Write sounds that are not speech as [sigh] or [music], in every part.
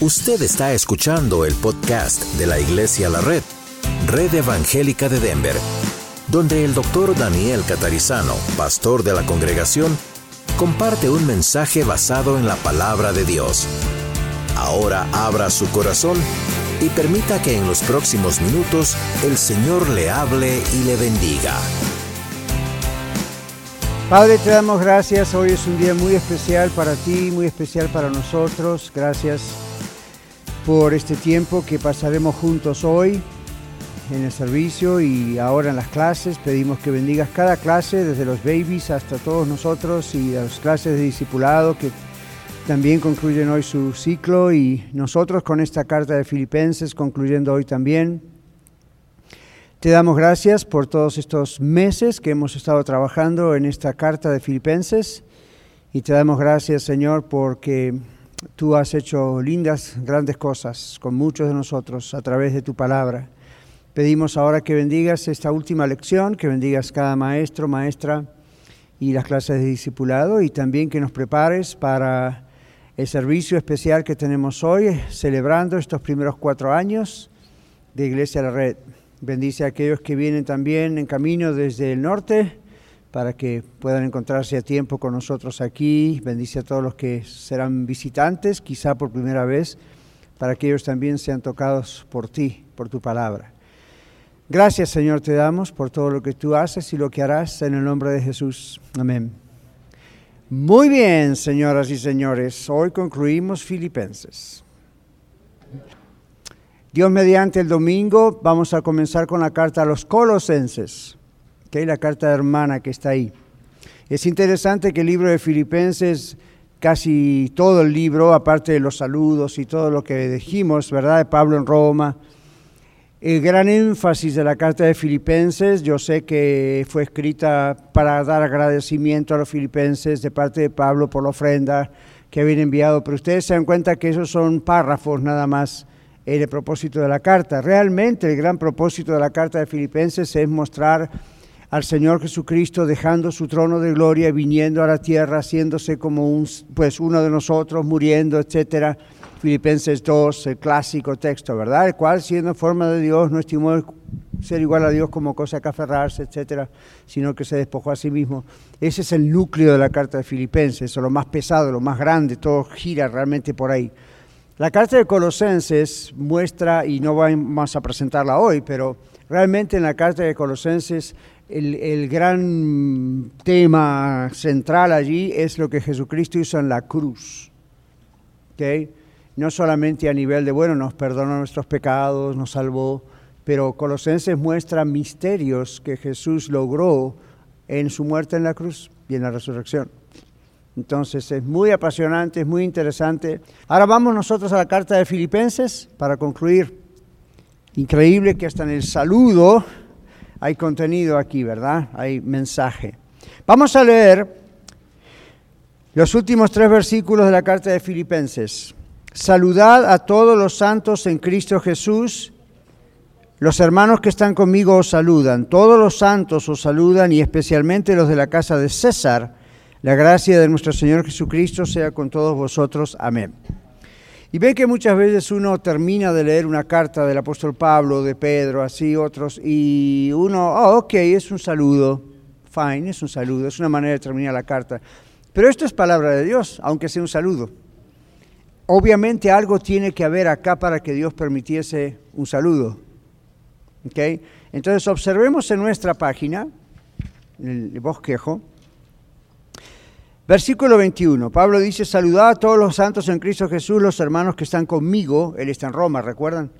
Usted está escuchando el podcast de la Iglesia La Red, Red Evangélica de Denver, donde el doctor Daniel Catarizano, pastor de la congregación, comparte un mensaje basado en la palabra de Dios. Ahora abra su corazón y permita que en los próximos minutos el Señor le hable y le bendiga. Padre, te damos gracias. Hoy es un día muy especial para ti, muy especial para nosotros. Gracias por este tiempo que pasaremos juntos hoy en el servicio y ahora en las clases. Pedimos que bendigas cada clase, desde los babies hasta todos nosotros y las clases de discipulado que también concluyen hoy su ciclo y nosotros con esta carta de Filipenses concluyendo hoy también. Te damos gracias por todos estos meses que hemos estado trabajando en esta carta de Filipenses y te damos gracias Señor porque tú has hecho lindas, grandes cosas con muchos de nosotros a través de tu palabra. Pedimos ahora que bendigas esta última lección, que bendigas cada maestro, maestra y las clases de discipulado y también que nos prepares para el servicio especial que tenemos hoy, celebrando estos primeros cuatro años de Iglesia la Red. Bendice a aquellos que vienen también en camino desde el norte para que puedan encontrarse a tiempo con nosotros aquí. Bendice a todos los que serán visitantes, quizá por primera vez, para que ellos también sean tocados por ti, por tu palabra. Gracias Señor te damos por todo lo que tú haces y lo que harás en el nombre de Jesús. Amén. Muy bien, señoras y señores, hoy concluimos Filipenses. Dios mediante el domingo vamos a comenzar con la carta a los colosenses, que es la carta hermana que está ahí. Es interesante que el libro de Filipenses, casi todo el libro, aparte de los saludos y todo lo que dijimos, ¿verdad? De Pablo en Roma, el gran énfasis de la carta de Filipenses, yo sé que fue escrita para dar agradecimiento a los filipenses de parte de Pablo por la ofrenda que habían enviado, pero ustedes se dan cuenta que esos son párrafos nada más en el propósito de la carta. Realmente el gran propósito de la carta de Filipenses es mostrar al Señor Jesucristo dejando su trono de gloria, viniendo a la tierra, haciéndose como pues uno de nosotros, muriendo, etcétera Filipenses 2, el clásico texto, ¿verdad? El cual, siendo forma de Dios, no estimó ser igual a Dios como cosa que aferrarse, etcétera, sino que se despojó a sí mismo. Ese es el núcleo de la carta de Filipenses, lo más pesado, lo más grande, todo gira realmente por ahí. La carta de Colosenses muestra, y no vamos a presentarla hoy, pero realmente en la carta de Colosenses el, gran tema central allí es lo que Jesucristo hizo en la cruz. ¿Okay? no solamente a nivel de, bueno, nos perdonó nuestros pecados, nos salvó, pero Colosenses muestra misterios que Jesús logró en su muerte en la cruz y en la resurrección. Entonces es muy apasionante, es muy interesante. Ahora vamos nosotros a la carta de Filipenses para concluir. Increíble que hasta en el saludo hay contenido aquí, ¿verdad? Hay mensaje. Vamos a leer los últimos tres versículos de la carta de Filipenses. Saludad a todos los santos en Cristo Jesús. Los hermanos que están conmigo os saludan. Todos los santos os saludan y especialmente los de la casa de César. La gracia de nuestro Señor Jesucristo sea con todos vosotros. Amén. Y ve que muchas veces uno termina de leer una carta del apóstol Pablo, de Pedro, así otros, y uno, oh, ok, es un saludo, fine, es un saludo, es una manera de terminar la carta. Pero esto es palabra de Dios, aunque sea un saludo. Obviamente algo tiene que haber acá para que Dios permitiese un saludo. ¿Okay? Entonces observemos en nuestra página, en el bosquejo, versículo 21. Pablo dice, saludad a todos los santos en Cristo Jesús, los hermanos que están conmigo. Él está en Roma, ¿recuerdan?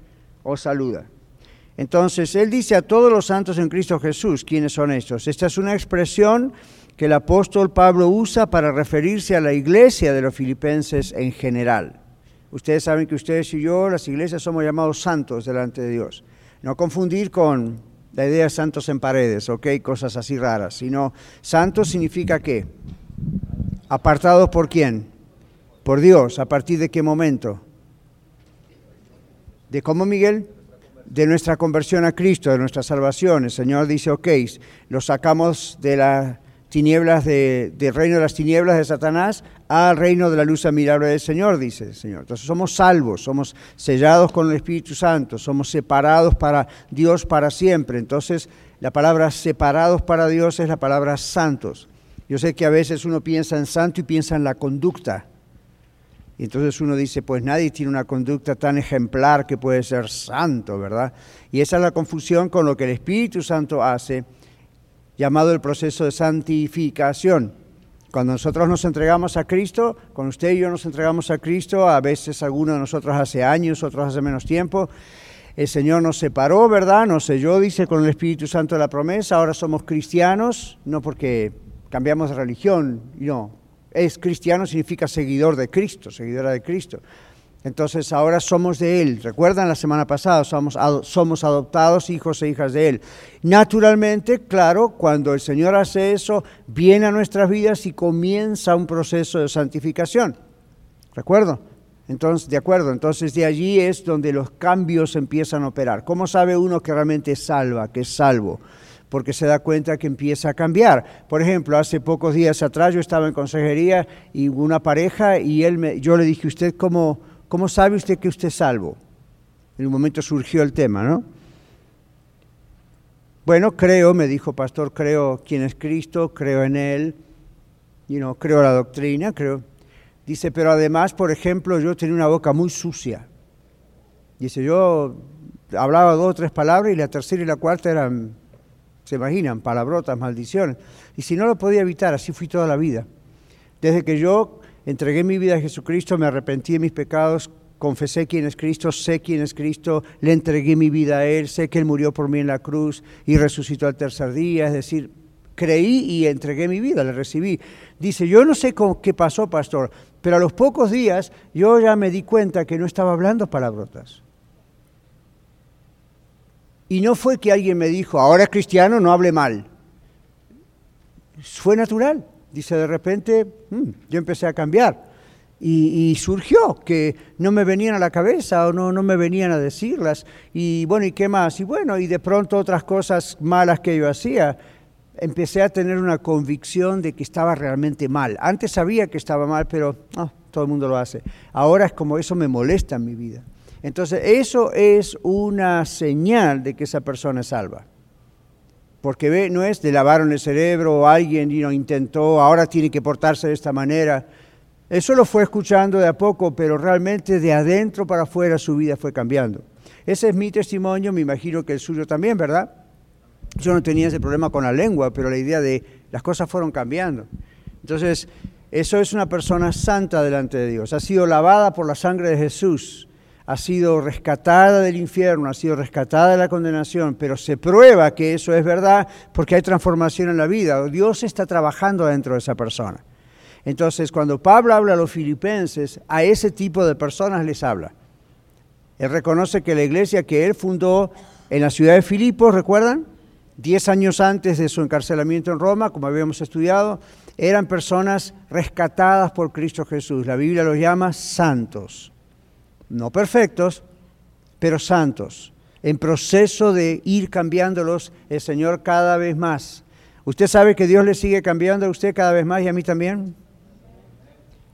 Os saluda. Entonces, él dice a todos los santos en Cristo Jesús, ¿quiénes son estos? Esta es una expresión que el apóstol Pablo usa para referirse a la iglesia de los filipenses en general. Ustedes saben que ustedes y yo, las iglesias, somos llamados santos delante de Dios. No confundir con la idea de santos en paredes, ¿ok? Cosas así raras, sino santos significa qué? Apartados por quién? Por Dios. ¿A partir de qué momento? ¿De cómo, Miguel? De nuestra conversión a Cristo, de nuestra salvación. El Señor dice, ok, los sacamos de la tinieblas de, del reino de las tinieblas de Satanás al reino de la luz admirable del Señor, dice el Señor. Entonces somos salvos, somos sellados con el Espíritu Santo, somos separados para Dios para siempre. Entonces la palabra separados para Dios es la palabra santos. Yo sé que a veces uno piensa en santo y piensa en la conducta. Y entonces uno dice, pues nadie tiene una conducta tan ejemplar que puede ser santo, ¿verdad? Y esa es la confusión con lo que el Espíritu Santo hace, llamado el proceso de santificación. Cuando nosotros nos entregamos a Cristo, cuando usted y yo nos entregamos a Cristo, a veces algunos de nosotros hace años, otros hace menos tiempo, el Señor nos separó, ¿verdad? Nos selló, dice, con el Espíritu Santo la promesa. Ahora somos cristianos, no porque cambiamos de religión, no. Es cristiano significa seguidor de Cristo, seguidora de Cristo. Entonces ahora somos de Él. Recuerdan la semana pasada, somos, somos adoptados hijos e hijas de Él. Naturalmente, claro, cuando el Señor hace eso, viene a nuestras vidas y comienza un proceso de santificación. ¿Recuerdo? Entonces, de acuerdo, entonces de allí es donde los cambios empiezan a operar. ¿Cómo sabe uno que realmente es salva, que es salvo? Porque se da cuenta que empieza a cambiar. Por ejemplo, hace pocos días atrás yo estaba en consejería y una pareja y él me, yo le dije, ¿usted cómo, cómo sabe usted que usted es salvo? En un momento surgió el tema, ¿no? Bueno, creo, me dijo pastor, creo quién es Cristo, creo en Él, y no creo la doctrina, creo Dice, pero además, por ejemplo, yo tenía una boca muy sucia. Dice, yo hablaba dos o tres palabras y la tercera y la cuarta eran, se imaginan, palabrotas, maldiciones. Y si no lo podía evitar, así fui toda la vida. Desde que yo entregué mi vida a Jesucristo, me arrepentí de mis pecados, confesé quién es Cristo, sé quién es Cristo, le entregué mi vida a Él, sé que Él murió por mí en la cruz y resucitó al tercer día, es decir, creí y entregué mi vida, le recibí. Dice, yo no sé qué pasó, pastor, pero a los pocos días yo ya me di cuenta que no estaba hablando palabrotas. Y no fue que alguien me dijo, ahora es cristiano, no hable mal. Fue natural. Dice, de repente, mm, yo empecé a cambiar. Y, surgió que no me venían a la cabeza o no, no me venían a decirlas. Y bueno, ¿y qué más? Y bueno, y de pronto otras cosas malas que yo hacía empecé a tener una convicción de que estaba realmente mal. Antes sabía que estaba mal, pero todo el mundo lo hace. Ahora es como eso me molesta en mi vida. Entonces, eso es una señal de que esa persona es salva. Porque ve, no es de lavaron el cerebro o alguien intentó, ahora tiene que portarse de esta manera. Eso lo fue escuchando de a poco, pero realmente de adentro para afuera su vida fue cambiando. Ese es mi testimonio, me imagino que el suyo también, ¿verdad? Yo no tenía ese problema con la lengua, pero la idea de las cosas fueron cambiando. Entonces, eso es una persona santa delante de Dios. Ha sido lavada por la sangre de Jesús, ha sido rescatada del infierno, ha sido rescatada de la condenación, pero se prueba que eso es verdad porque hay transformación en la vida. Dios está trabajando dentro de esa persona. Entonces, cuando Pablo habla a los filipenses, a ese tipo de personas les habla. Él reconoce que la iglesia que él fundó en la ciudad de Filipos, ¿recuerdan? diez años antes de su encarcelamiento en Roma, como habíamos estudiado, eran personas rescatadas por Cristo Jesús. La Biblia los llama santos. No perfectos, pero santos. En proceso de ir cambiándolos el Señor cada vez más. ¿Usted sabe que Dios le sigue cambiando a usted cada vez más y a mí también?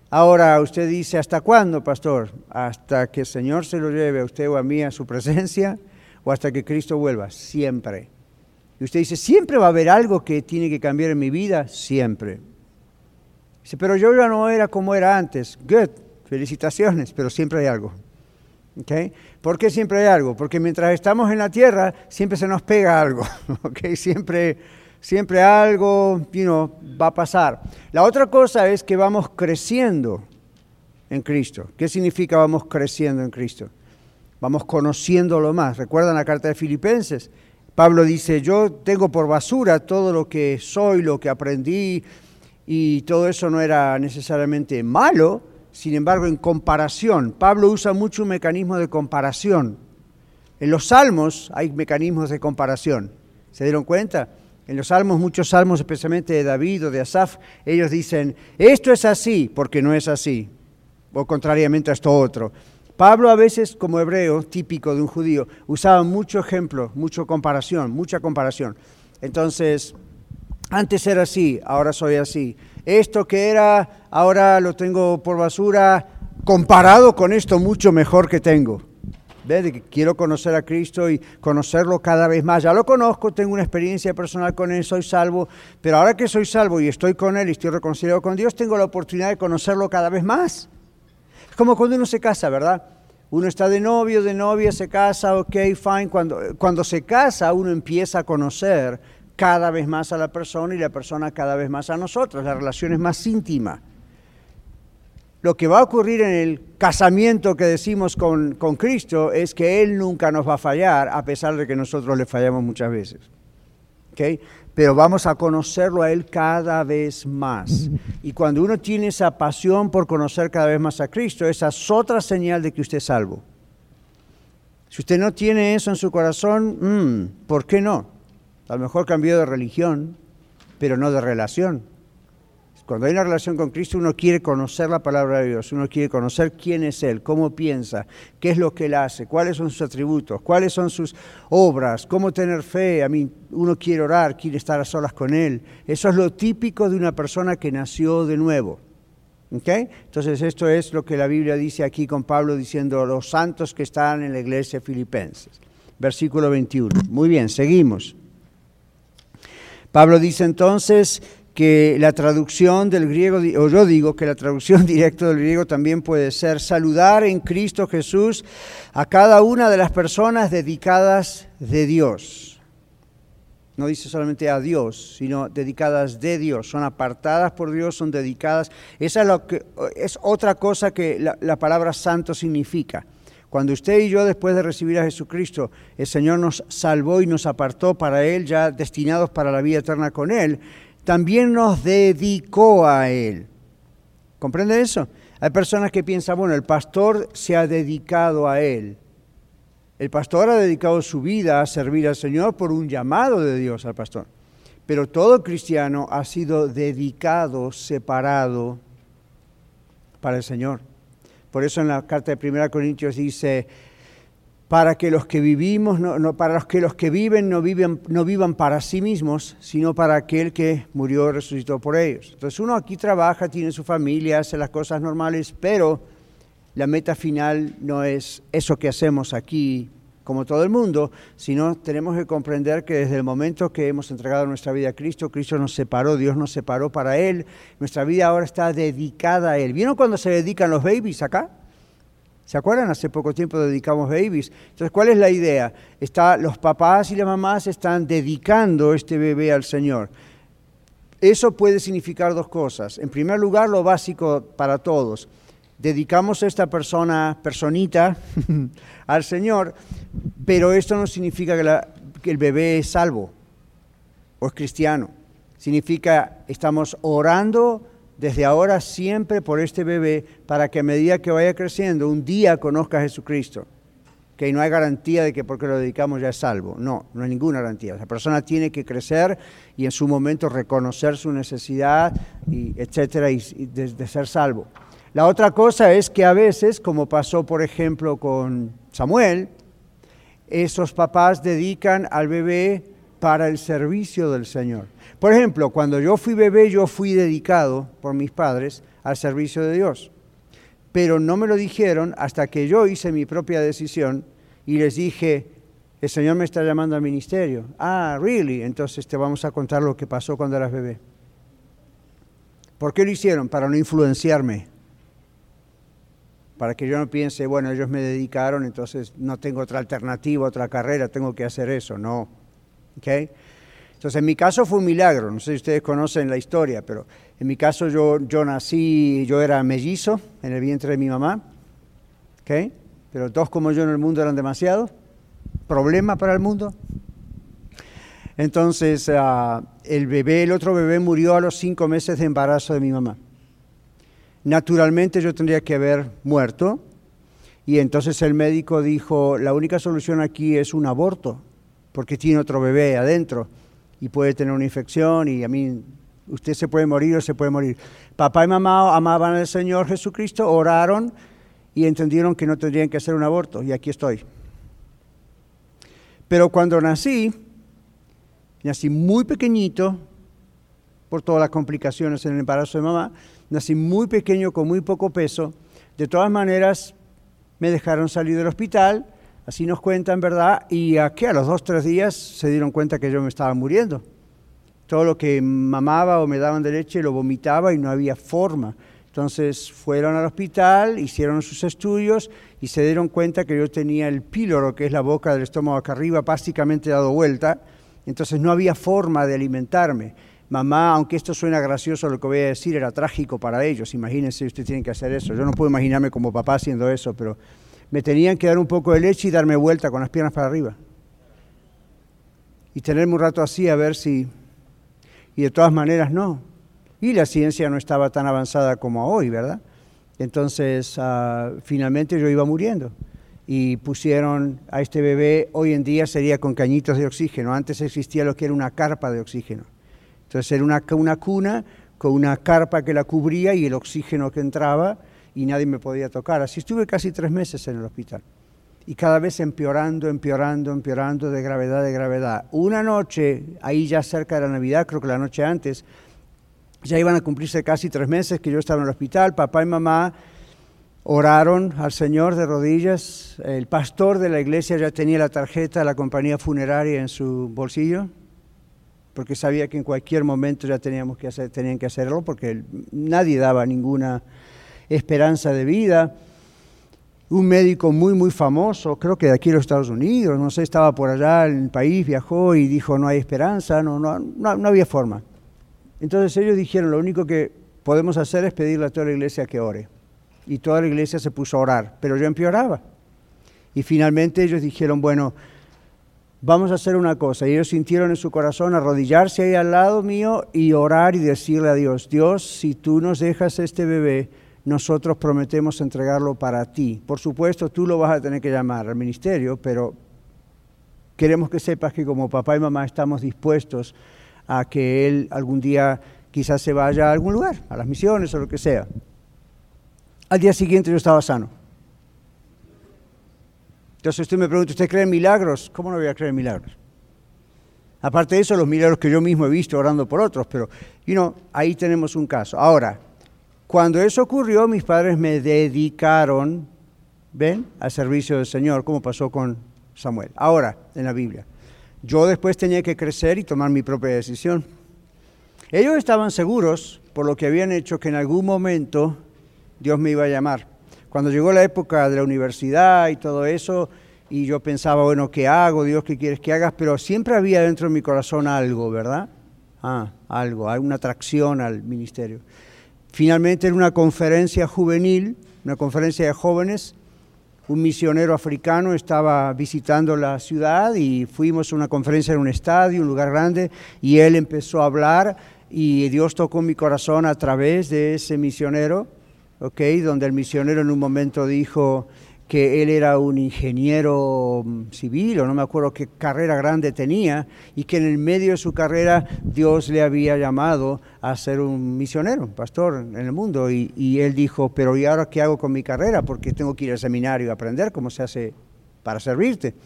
Ahora usted dice, ¿hasta cuándo, pastor? ¿Hasta que el Señor se lo lleve a usted o a mí a su presencia o hasta que Cristo vuelva? Siempre. Y usted dice, ¿siempre va a haber algo que tiene que cambiar en mi vida? Siempre. Dice, pero yo ya no era como era antes. Good, felicitaciones, pero siempre hay algo. ¿Okay? ¿Por qué siempre hay algo? Porque mientras estamos en la tierra, siempre se nos pega algo. [laughs] ¿okay? Siempre, siempre algo va a pasar. La otra cosa es que vamos creciendo en Cristo. ¿Qué significa vamos creciendo en Cristo? Vamos conociéndolo más. ¿Recuerdan la carta de Filipenses? Pablo dice, yo tengo por basura todo lo que soy, lo que aprendí, y todo eso no era necesariamente malo, sin embargo, en comparación, Pablo usa mucho un mecanismo de comparación. En los salmos hay mecanismos de comparación. ¿Se dieron cuenta? En los salmos, muchos salmos, especialmente de David o de Asaf, ellos dicen, esto es así porque no es así, o contrariamente a esto otro. Pablo a veces, como hebreo, típico de un judío, usaba mucho ejemplo, mucha comparación, mucha comparación. Entonces, Antes era así, ahora soy así. Esto que era, ahora lo tengo por basura, comparado con esto mucho mejor que tengo. Que quiero conocer a Cristo y conocerlo cada vez más. Ya lo conozco, tengo una experiencia personal con Él, soy salvo, pero ahora que soy salvo y estoy con Él y estoy reconciliado con Dios, tengo la oportunidad de conocerlo cada vez más. Es como cuando uno se casa, ¿verdad? Uno está de novio, de novia, se casa, ok, fine. Cuando, cuando se casa, uno empieza a conocer cada vez más a la persona y la persona cada vez más a nosotros. La relación es más íntima. Lo que va a ocurrir en el casamiento que decimos con, con Cristo es que Él nunca nos va a fallar, a pesar de que nosotros le fallamos muchas veces. ¿Okay? Pero vamos a conocerlo a Él cada vez más. Y cuando uno tiene esa pasión por conocer cada vez más a Cristo, esa es otra señal de que usted es salvo. Si usted no tiene eso en su corazón, mm, ¿por qué no? A lo mejor cambió de religión, pero no de relación. Cuando hay una relación con Cristo, uno quiere conocer la palabra de Dios, uno quiere conocer quién es Él, cómo piensa, qué es lo que Él hace, cuáles son sus atributos, cuáles son sus obras, cómo tener fe. A mí, uno quiere orar, quiere estar a solas con Él. Eso es lo típico de una persona que nació de nuevo. Entonces, esto es lo que la Biblia dice aquí con Pablo diciendo los santos que están en la iglesia filipenses. Versículo 21. Muy bien, seguimos. Pablo dice entonces que la traducción del griego, o yo digo que la traducción [laughs] directa del griego también puede ser saludar en Cristo Jesús a cada una de las personas dedicadas de Dios. No dice solamente a Dios, sino dedicadas de Dios. Son apartadas por Dios, son dedicadas. Esa es, lo que, es otra cosa que la, la palabra santo significa. Cuando usted y yo, después de recibir a Jesucristo, el Señor nos salvó y nos apartó para Él, ya destinados para la vida eterna con Él, también nos dedicó a Él. ¿Comprende eso? Hay personas que piensan, bueno, el pastor se ha dedicado a Él. El pastor ha dedicado su vida a servir al Señor por un llamado de Dios al pastor. Pero todo cristiano ha sido dedicado, separado para el Señor. Por eso en la carta de 1 Corintios dice, para que los que vivimos, no, para los que los que viven no, viven no vivan para sí mismos, sino para aquel que murió y resucitó por ellos. Entonces uno aquí trabaja, tiene su familia, hace las cosas normales, pero la meta final no es eso que hacemos aquí como todo el mundo, sino tenemos que comprender que desde el momento que hemos entregado nuestra vida a Cristo, Cristo nos separó, Dios nos separó para Él, nuestra vida ahora está dedicada a Él. ¿Vieron cuando se dedican los babies acá? ¿Se acuerdan? Hace poco tiempo dedicamos babies. Entonces, ¿cuál es la idea? Está, los papás y las mamás están dedicando este bebé al Señor. Eso puede significar dos cosas. En primer lugar, lo básico para todos. Dedicamos esta persona, personita, [laughs] al Señor, pero esto no significa que, el bebé es salvo o es cristiano. Significa estamos orando desde ahora siempre por este bebé para que a medida que vaya creciendo un día conozca a Jesucristo. Que no hay garantía de que porque lo dedicamos ya es salvo. No, no hay ninguna garantía. La persona tiene que crecer y en su momento reconocer su necesidad, y etcétera, y, de ser salvo. La otra cosa es que a veces, como pasó por ejemplo con Samuel, esos papás dedican al bebé para el servicio del Señor. Por ejemplo, cuando yo fui bebé, yo fui dedicado por mis padres al servicio de Dios. Pero no me lo dijeron hasta que yo hice mi propia decisión y les dije, el Señor me está llamando al ministerio. Ah, really? Entonces te vamos a contar lo que pasó cuando eras bebé. ¿Por qué lo hicieron? Para no influenciarme. Para que yo no piense, bueno, ellos me dedicaron, entonces no tengo otra alternativa, otra carrera, tengo que hacer eso. No. ¿Okay? Entonces, en mi caso fue un milagro, no sé si ustedes conocen la historia, pero en mi caso yo, yo nací, yo era mellizo en el vientre de mi mamá, ¿ok? Pero dos como yo en el mundo eran demasiado, problema para el mundo. Entonces, ah, el bebé, el otro bebé murió a los cinco meses de embarazo de mi mamá. Naturalmente yo tendría que haber muerto y entonces el médico dijo, la única solución aquí es un aborto, porque tiene otro bebé adentro y puede tener una infección y a mí usted se puede morir o se puede morir. Papá y mamá amaban al Señor Jesucristo, oraron y entendieron que no tendrían que hacer un aborto y aquí estoy. Pero cuando nací, nací muy pequeñito por todas las complicaciones en el embarazo de mamá. Nací muy pequeño, con muy poco peso. De todas maneras, me dejaron salir del hospital, así nos cuentan, ¿verdad? Y aquí a los dos, tres días se dieron cuenta que yo me estaba muriendo. Todo lo que mamaba o me daban de leche lo vomitaba y no había forma. Entonces fueron al hospital, hicieron sus estudios y se dieron cuenta que yo tenía el píloro, que es la boca del estómago acá arriba, básicamente dado vuelta. Entonces no había forma de alimentarme. Mamá, aunque esto suena gracioso lo que voy a decir, era trágico para ellos. Imagínense, ustedes tienen que hacer eso. Yo no puedo imaginarme como papá haciendo eso, pero me tenían que dar un poco de leche y darme vuelta con las piernas para arriba. Y tenerme un rato así a ver si... Y de todas maneras no y la ciencia no estaba tan avanzada como hoy, ¿verdad? Entonces, ah, finalmente yo iba muriendo y pusieron a este bebé, hoy en día sería con cañitos de oxígeno, antes existía lo que era una carpa de oxígeno. Entonces era una, una cuna con una carpa que la cubría y el oxígeno que entraba y nadie me podía tocar. Así estuve casi tres meses en el hospital. Y cada vez empeorando, empeorando, empeorando de gravedad, de gravedad. Una noche, ahí ya cerca de la Navidad, creo que la noche antes, ya iban a cumplirse casi tres meses que yo estaba en el hospital. Papá y mamá oraron al Señor de rodillas. El pastor de la iglesia ya tenía la tarjeta de la compañía funeraria en su bolsillo, porque sabía que en cualquier momento ya teníamos que tenían que hacerlo, porque nadie daba ninguna esperanza de vida. Un médico muy, muy famoso, creo que de aquí en los Estados Unidos, no sé, estaba por allá en el país, viajó y dijo, no hay esperanza, no, no, no, no había forma. Entonces ellos dijeron, lo único que podemos hacer es pedirle a toda la iglesia que ore. Y toda la iglesia se puso a orar, pero yo empeoraba. Y finalmente ellos dijeron, bueno, vamos a hacer una cosa. Y ellos sintieron en su corazón arrodillarse ahí al lado mío y orar y decirle a Dios, Dios, si tú nos dejas este bebé, nosotros prometemos entregarlo para ti. Por supuesto, tú lo vas a tener que llamar al ministerio, pero queremos que sepas que como papá y mamá estamos dispuestos a que él algún día quizás se vaya a algún lugar, a las misiones o lo que sea. Al día siguiente yo estaba sano. Entonces usted me pregunta, ¿usted cree en milagros? ¿Cómo no voy a creer en milagros? Aparte de eso, los milagros que yo mismo he visto orando por otros, pero, you know, ahí tenemos un caso. Ahora, cuando eso ocurrió, mis padres me dedicaron, ¿ven?, al servicio del Señor, como pasó con Samuel. Ahora, en la Biblia. Yo después tenía que crecer y tomar mi propia decisión. Ellos estaban seguros, por lo que habían hecho, que en algún momento Dios me iba a llamar. Cuando llegó la época de la universidad y todo eso, y yo pensaba, bueno, ¿qué hago? Dios, ¿qué quieres que hagas? Pero siempre había dentro de mi corazón algo, ¿verdad? Ah, algo, alguna atracción al ministerio. Finalmente en una conferencia juvenil, una conferencia de jóvenes, un misionero africano estaba visitando la ciudad y fuimos a una conferencia en un estadio, un lugar grande, y él empezó a hablar y Dios tocó mi corazón a través de ese misionero, ¿ok? Donde el misionero en un momento dijo, que él era un ingeniero mm, civil o no me acuerdo qué carrera grande tenía y que en el medio de su carrera Dios le había llamado a ser un misionero, un pastor en el mundo y, y él dijo, pero ¿y ahora qué hago con mi carrera? Porque tengo que ir al seminario y aprender cómo se hace para servirte.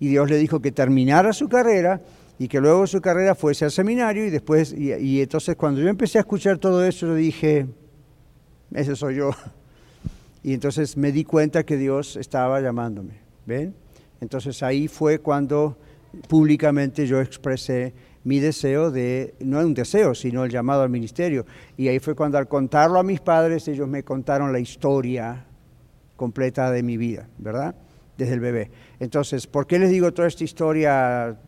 Y Dios le dijo que terminara su carrera y que luego su carrera fuese al seminario y después, y, y entonces cuando yo empecé a escuchar todo eso, yo dije, ese soy yo. Y entonces me di cuenta que Dios estaba llamándome. ¿Ven? Entonces ahí fue cuando públicamente yo expresé mi deseo de, no un deseo, sino el llamado al ministerio. Y ahí fue cuando al contarlo a mis padres, ellos me contaron la historia completa de mi vida, ¿verdad? Desde el bebé. Entonces, ¿por qué les digo toda esta historia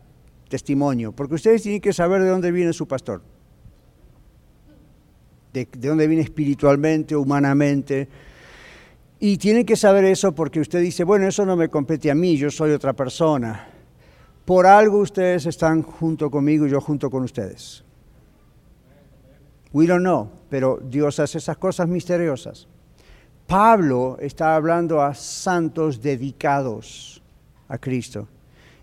testimonio? Porque ustedes tienen que saber de dónde viene su pastor. De, de dónde viene espiritualmente, humanamente y tienen que saber eso porque usted dice, bueno, eso no me compete a mí, yo soy otra persona. Por algo ustedes están junto conmigo y yo junto con ustedes. We don't know, pero Dios hace esas cosas misteriosas. Pablo está hablando a santos dedicados a Cristo.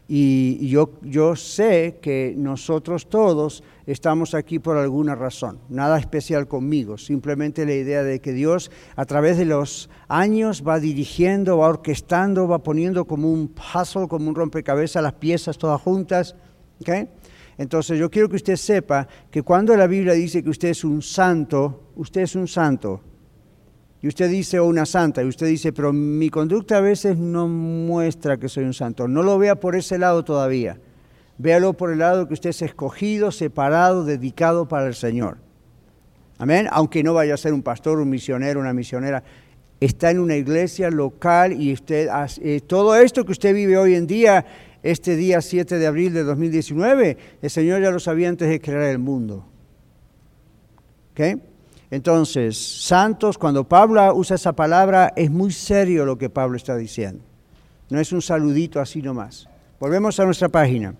Y yo, yo sé que nosotros todos estamos aquí por alguna razón, nada especial conmigo, simplemente la idea de que Dios a través de los años va dirigiendo, va orquestando, va poniendo como un puzzle, como un rompecabezas las piezas todas juntas. ¿okay? Entonces yo quiero que usted sepa que cuando la Biblia dice que usted es un santo, usted es un santo. Y usted dice, o una santa, y usted dice, pero mi conducta a veces no muestra que soy un santo. No lo vea por ese lado todavía. Véalo por el lado que usted es escogido, separado, dedicado para el Señor. Amén. Aunque no vaya a ser un pastor, un misionero, una misionera, está en una iglesia local y usted, eh, todo esto que usted vive hoy en día, este día 7 de abril de 2019, el Señor ya lo sabía antes de crear el mundo. ¿Ok? Entonces, santos, cuando Pablo usa esa palabra, es muy serio lo que Pablo está diciendo. No es un saludito así nomás. Volvemos a nuestra página.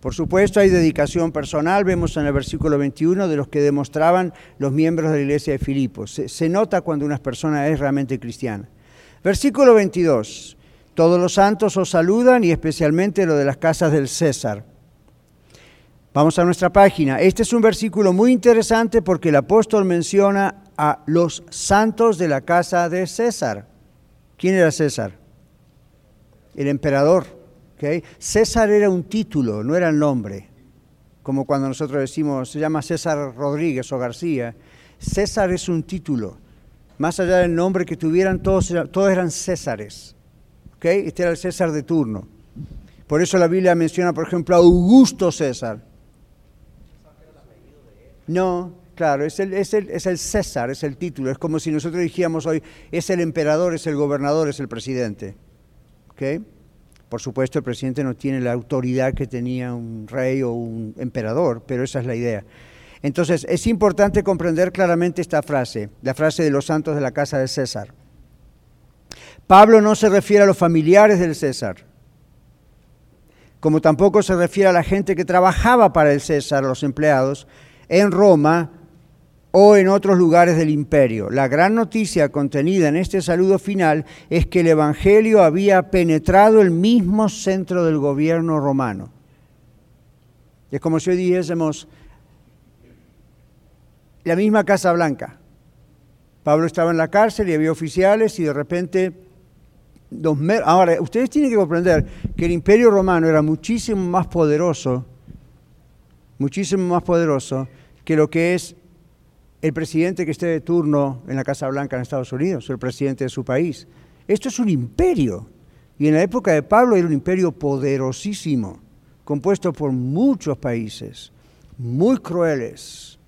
Por supuesto, hay dedicación personal, vemos en el versículo 21 de los que demostraban los miembros de la iglesia de Filipos. Se, nota cuando una persona es realmente cristiana. Versículo 22. Todos los santos os saludan y especialmente lo de las casas del César. Vamos a nuestra página. Este es un versículo muy interesante porque el apóstol menciona a los santos de la casa de César. ¿Quién era César? El emperador. César era un título, no era el nombre. Como cuando nosotros decimos, se llama César Rodríguez o García. César es un título. Más allá del nombre que tuvieran, todos, todos eran Césares. Este era el César de turno. Por eso la Biblia menciona, por ejemplo, a Augusto César. No, claro, es el, es, el, es el César, es el título. Es como si nosotros dijéramos hoy, es el emperador, es el gobernador, es el presidente. ¿Okay? Por supuesto, el presidente no tiene la autoridad que tenía un rey o un emperador, pero esa es la idea. Entonces, es importante comprender claramente esta frase, la frase de los santos de la casa de César. Pablo no se refiere a los familiares del César, como tampoco se refiere a la gente que trabajaba para el César, los empleados, en Roma o en otros lugares del imperio. La gran noticia contenida en este saludo final es que el Evangelio había penetrado el mismo centro del gobierno romano. Es como si hoy dijésemos la misma Casa Blanca. Pablo estaba en la cárcel y había oficiales y de repente... Ahora, ustedes tienen que comprender que el imperio romano era muchísimo más poderoso, muchísimo más poderoso que lo que es el presidente que esté de turno en la Casa Blanca en Estados Unidos, el presidente de su país. Esto es un imperio. Y en la época de Pablo era un imperio poderosísimo, compuesto por muchos países, muy crueles.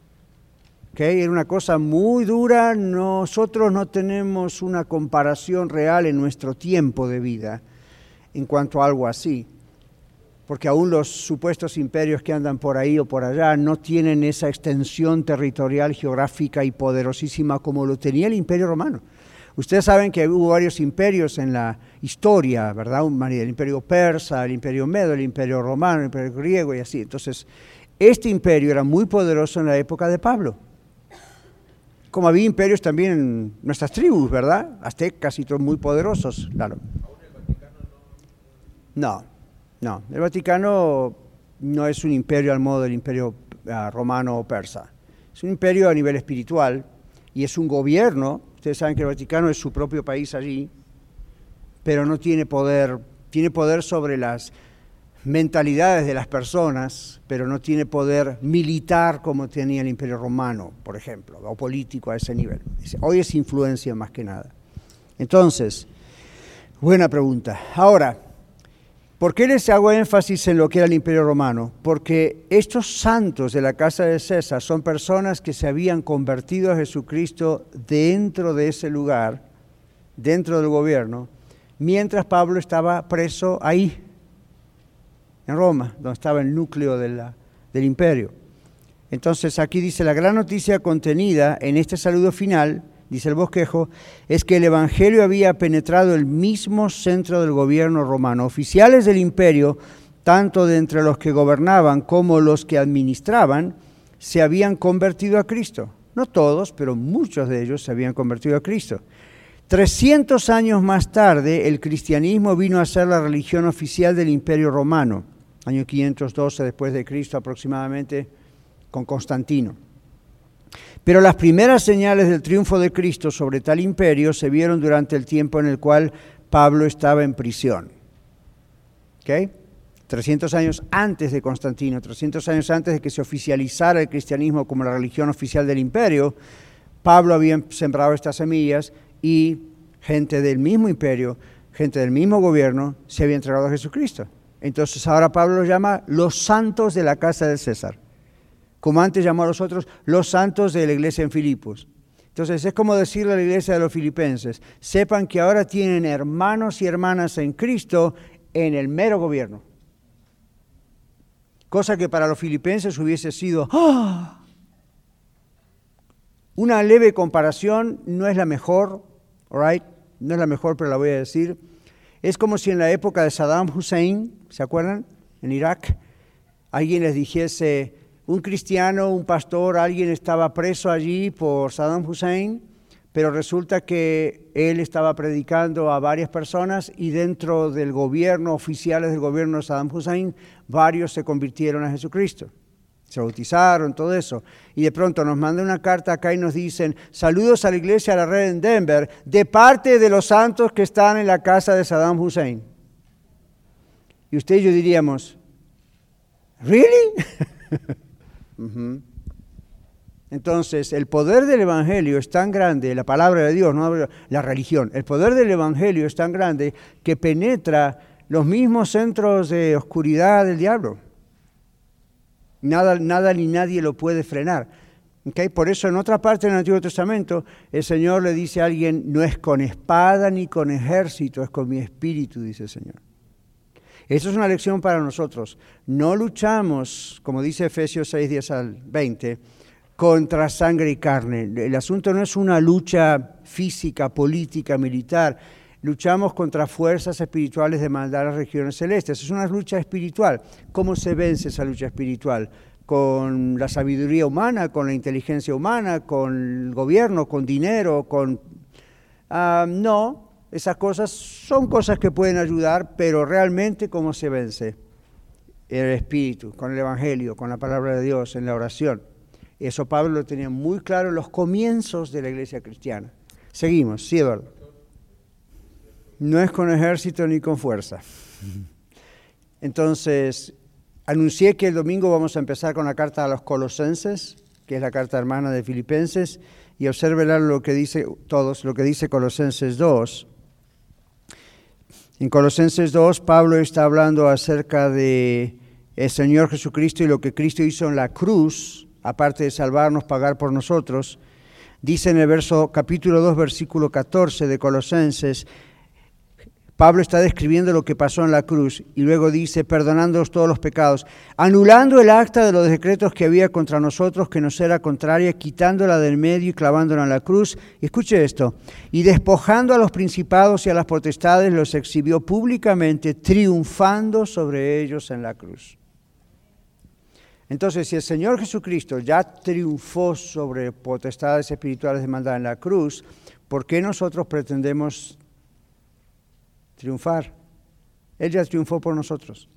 ¿Okay? Era una cosa muy dura. Nosotros no tenemos una comparación real en nuestro tiempo de vida en cuanto a algo así porque aún los supuestos imperios que andan por ahí o por allá no tienen esa extensión territorial, geográfica y poderosísima como lo tenía el imperio romano. Ustedes saben que hubo varios imperios en la historia, ¿verdad? El imperio persa, el imperio medo, el imperio romano, el imperio griego y así. Entonces, este imperio era muy poderoso en la época de Pablo. Como había imperios también en nuestras tribus, ¿verdad? Aztecas y todos muy poderosos, claro. No, no, el Vaticano no es un imperio al modo del imperio ah, romano o persa. Es un imperio a nivel espiritual y es un gobierno. Ustedes saben que el Vaticano es su propio país allí, pero no tiene poder, tiene poder sobre las mentalidades de las personas, pero no tiene poder militar como tenía el imperio romano, por ejemplo, o político a ese nivel. Hoy es influencia más que nada. Entonces, buena pregunta. Ahora, ¿Por qué les hago énfasis en lo que era el Imperio Romano? Porque estos santos de la casa de César son personas que se habían convertido a Jesucristo dentro de ese lugar, dentro del gobierno, mientras Pablo estaba preso ahí, en Roma, donde estaba el núcleo del imperio. Entonces aquí dice la gran noticia contenida en este saludo final dice el bosquejo, es que el Evangelio había penetrado el mismo centro del gobierno romano. Oficiales del imperio, tanto de entre los que gobernaban como los que administraban, se habían convertido a Cristo. No todos, pero muchos de ellos se habían convertido a Cristo. 300 años más tarde, el cristianismo vino a ser la religión oficial del imperio romano, año 512 después de Cristo aproximadamente, con Constantino. Pero las primeras señales del triunfo de Cristo sobre tal imperio se vieron durante el tiempo en el cual Pablo estaba en prisión. ¿Okay? 300 años antes de Constantino, 300 años antes de que se oficializara el cristianismo como la religión oficial del imperio, Pablo había sembrado estas semillas y gente del mismo imperio, gente del mismo gobierno, se había entregado a Jesucristo. Entonces ahora Pablo los llama los santos de la casa de César, como antes llamó a los otros los santos de la iglesia en Filipos. Entonces es como decirle a la iglesia de los filipenses, sepan que ahora tienen hermanos y hermanas en Cristo en el mero gobierno. Cosa que para los filipenses hubiese sido ¡ah! una leve comparación, no es la mejor, right? no es la mejor, pero la voy a decir. Es como si en la época de Saddam Hussein, ¿se acuerdan? En Irak, alguien les dijese, un cristiano, un pastor, alguien estaba preso allí por Saddam Hussein, pero resulta que él estaba predicando a varias personas y dentro del gobierno, oficiales del gobierno de Saddam Hussein, varios se convirtieron a Jesucristo. Se bautizaron, todo eso. Y de pronto nos manda una carta acá y nos dicen, saludos a la iglesia de la red en Denver, de parte de los santos que están en la casa de Saddam Hussein. Y usted y yo diríamos, ¿really? [laughs] Entonces, el poder del Evangelio es tan grande, la palabra de Dios, no la religión, el poder del Evangelio es tan grande que penetra los mismos centros de oscuridad del diablo. Nada, nada ni nadie lo puede frenar. Por eso en otra parte del Antiguo Testamento el Señor le dice a alguien, no es con espada ni con ejército, es con mi espíritu, dice el Señor. Eso es una lección para nosotros. No luchamos, como dice Efesios 6, 10 al 20, contra sangre y carne. El asunto no es una lucha física, política, militar. Luchamos contra fuerzas espirituales de maldad a las regiones celestes. Es una lucha espiritual. ¿Cómo se vence esa lucha espiritual? Con la sabiduría humana, con la inteligencia humana, con el gobierno, con dinero, con... Ah, no, esas cosas son cosas que pueden ayudar, pero realmente cómo se vence el Espíritu, con el Evangelio, con la palabra de Dios, en la oración. Eso Pablo lo tenía muy claro en los comienzos de la iglesia cristiana. Seguimos, sí, Eduardo. No es con ejército ni con fuerza. Entonces, anuncié que el domingo vamos a empezar con la carta a los colosenses, que es la carta hermana de Filipenses, y observen lo que dice todos, lo que dice Colosenses 2. En Colosenses 2, Pablo está hablando acerca de el Señor Jesucristo y lo que Cristo hizo en la cruz, aparte de salvarnos, pagar por nosotros. Dice en el verso capítulo 2, versículo 14 de Colosenses, Pablo está describiendo lo que pasó en la cruz y luego dice, perdonándonos todos los pecados, anulando el acta de los decretos que había contra nosotros que nos era contraria, quitándola del medio y clavándola en la cruz. Escuche esto, y despojando a los principados y a las potestades, los exhibió públicamente, triunfando sobre ellos en la cruz. Entonces, si el Señor Jesucristo ya triunfó sobre potestades espirituales de maldad en la cruz, ¿por qué nosotros pretendemos triunfar. Él ya triunfó por nosotros.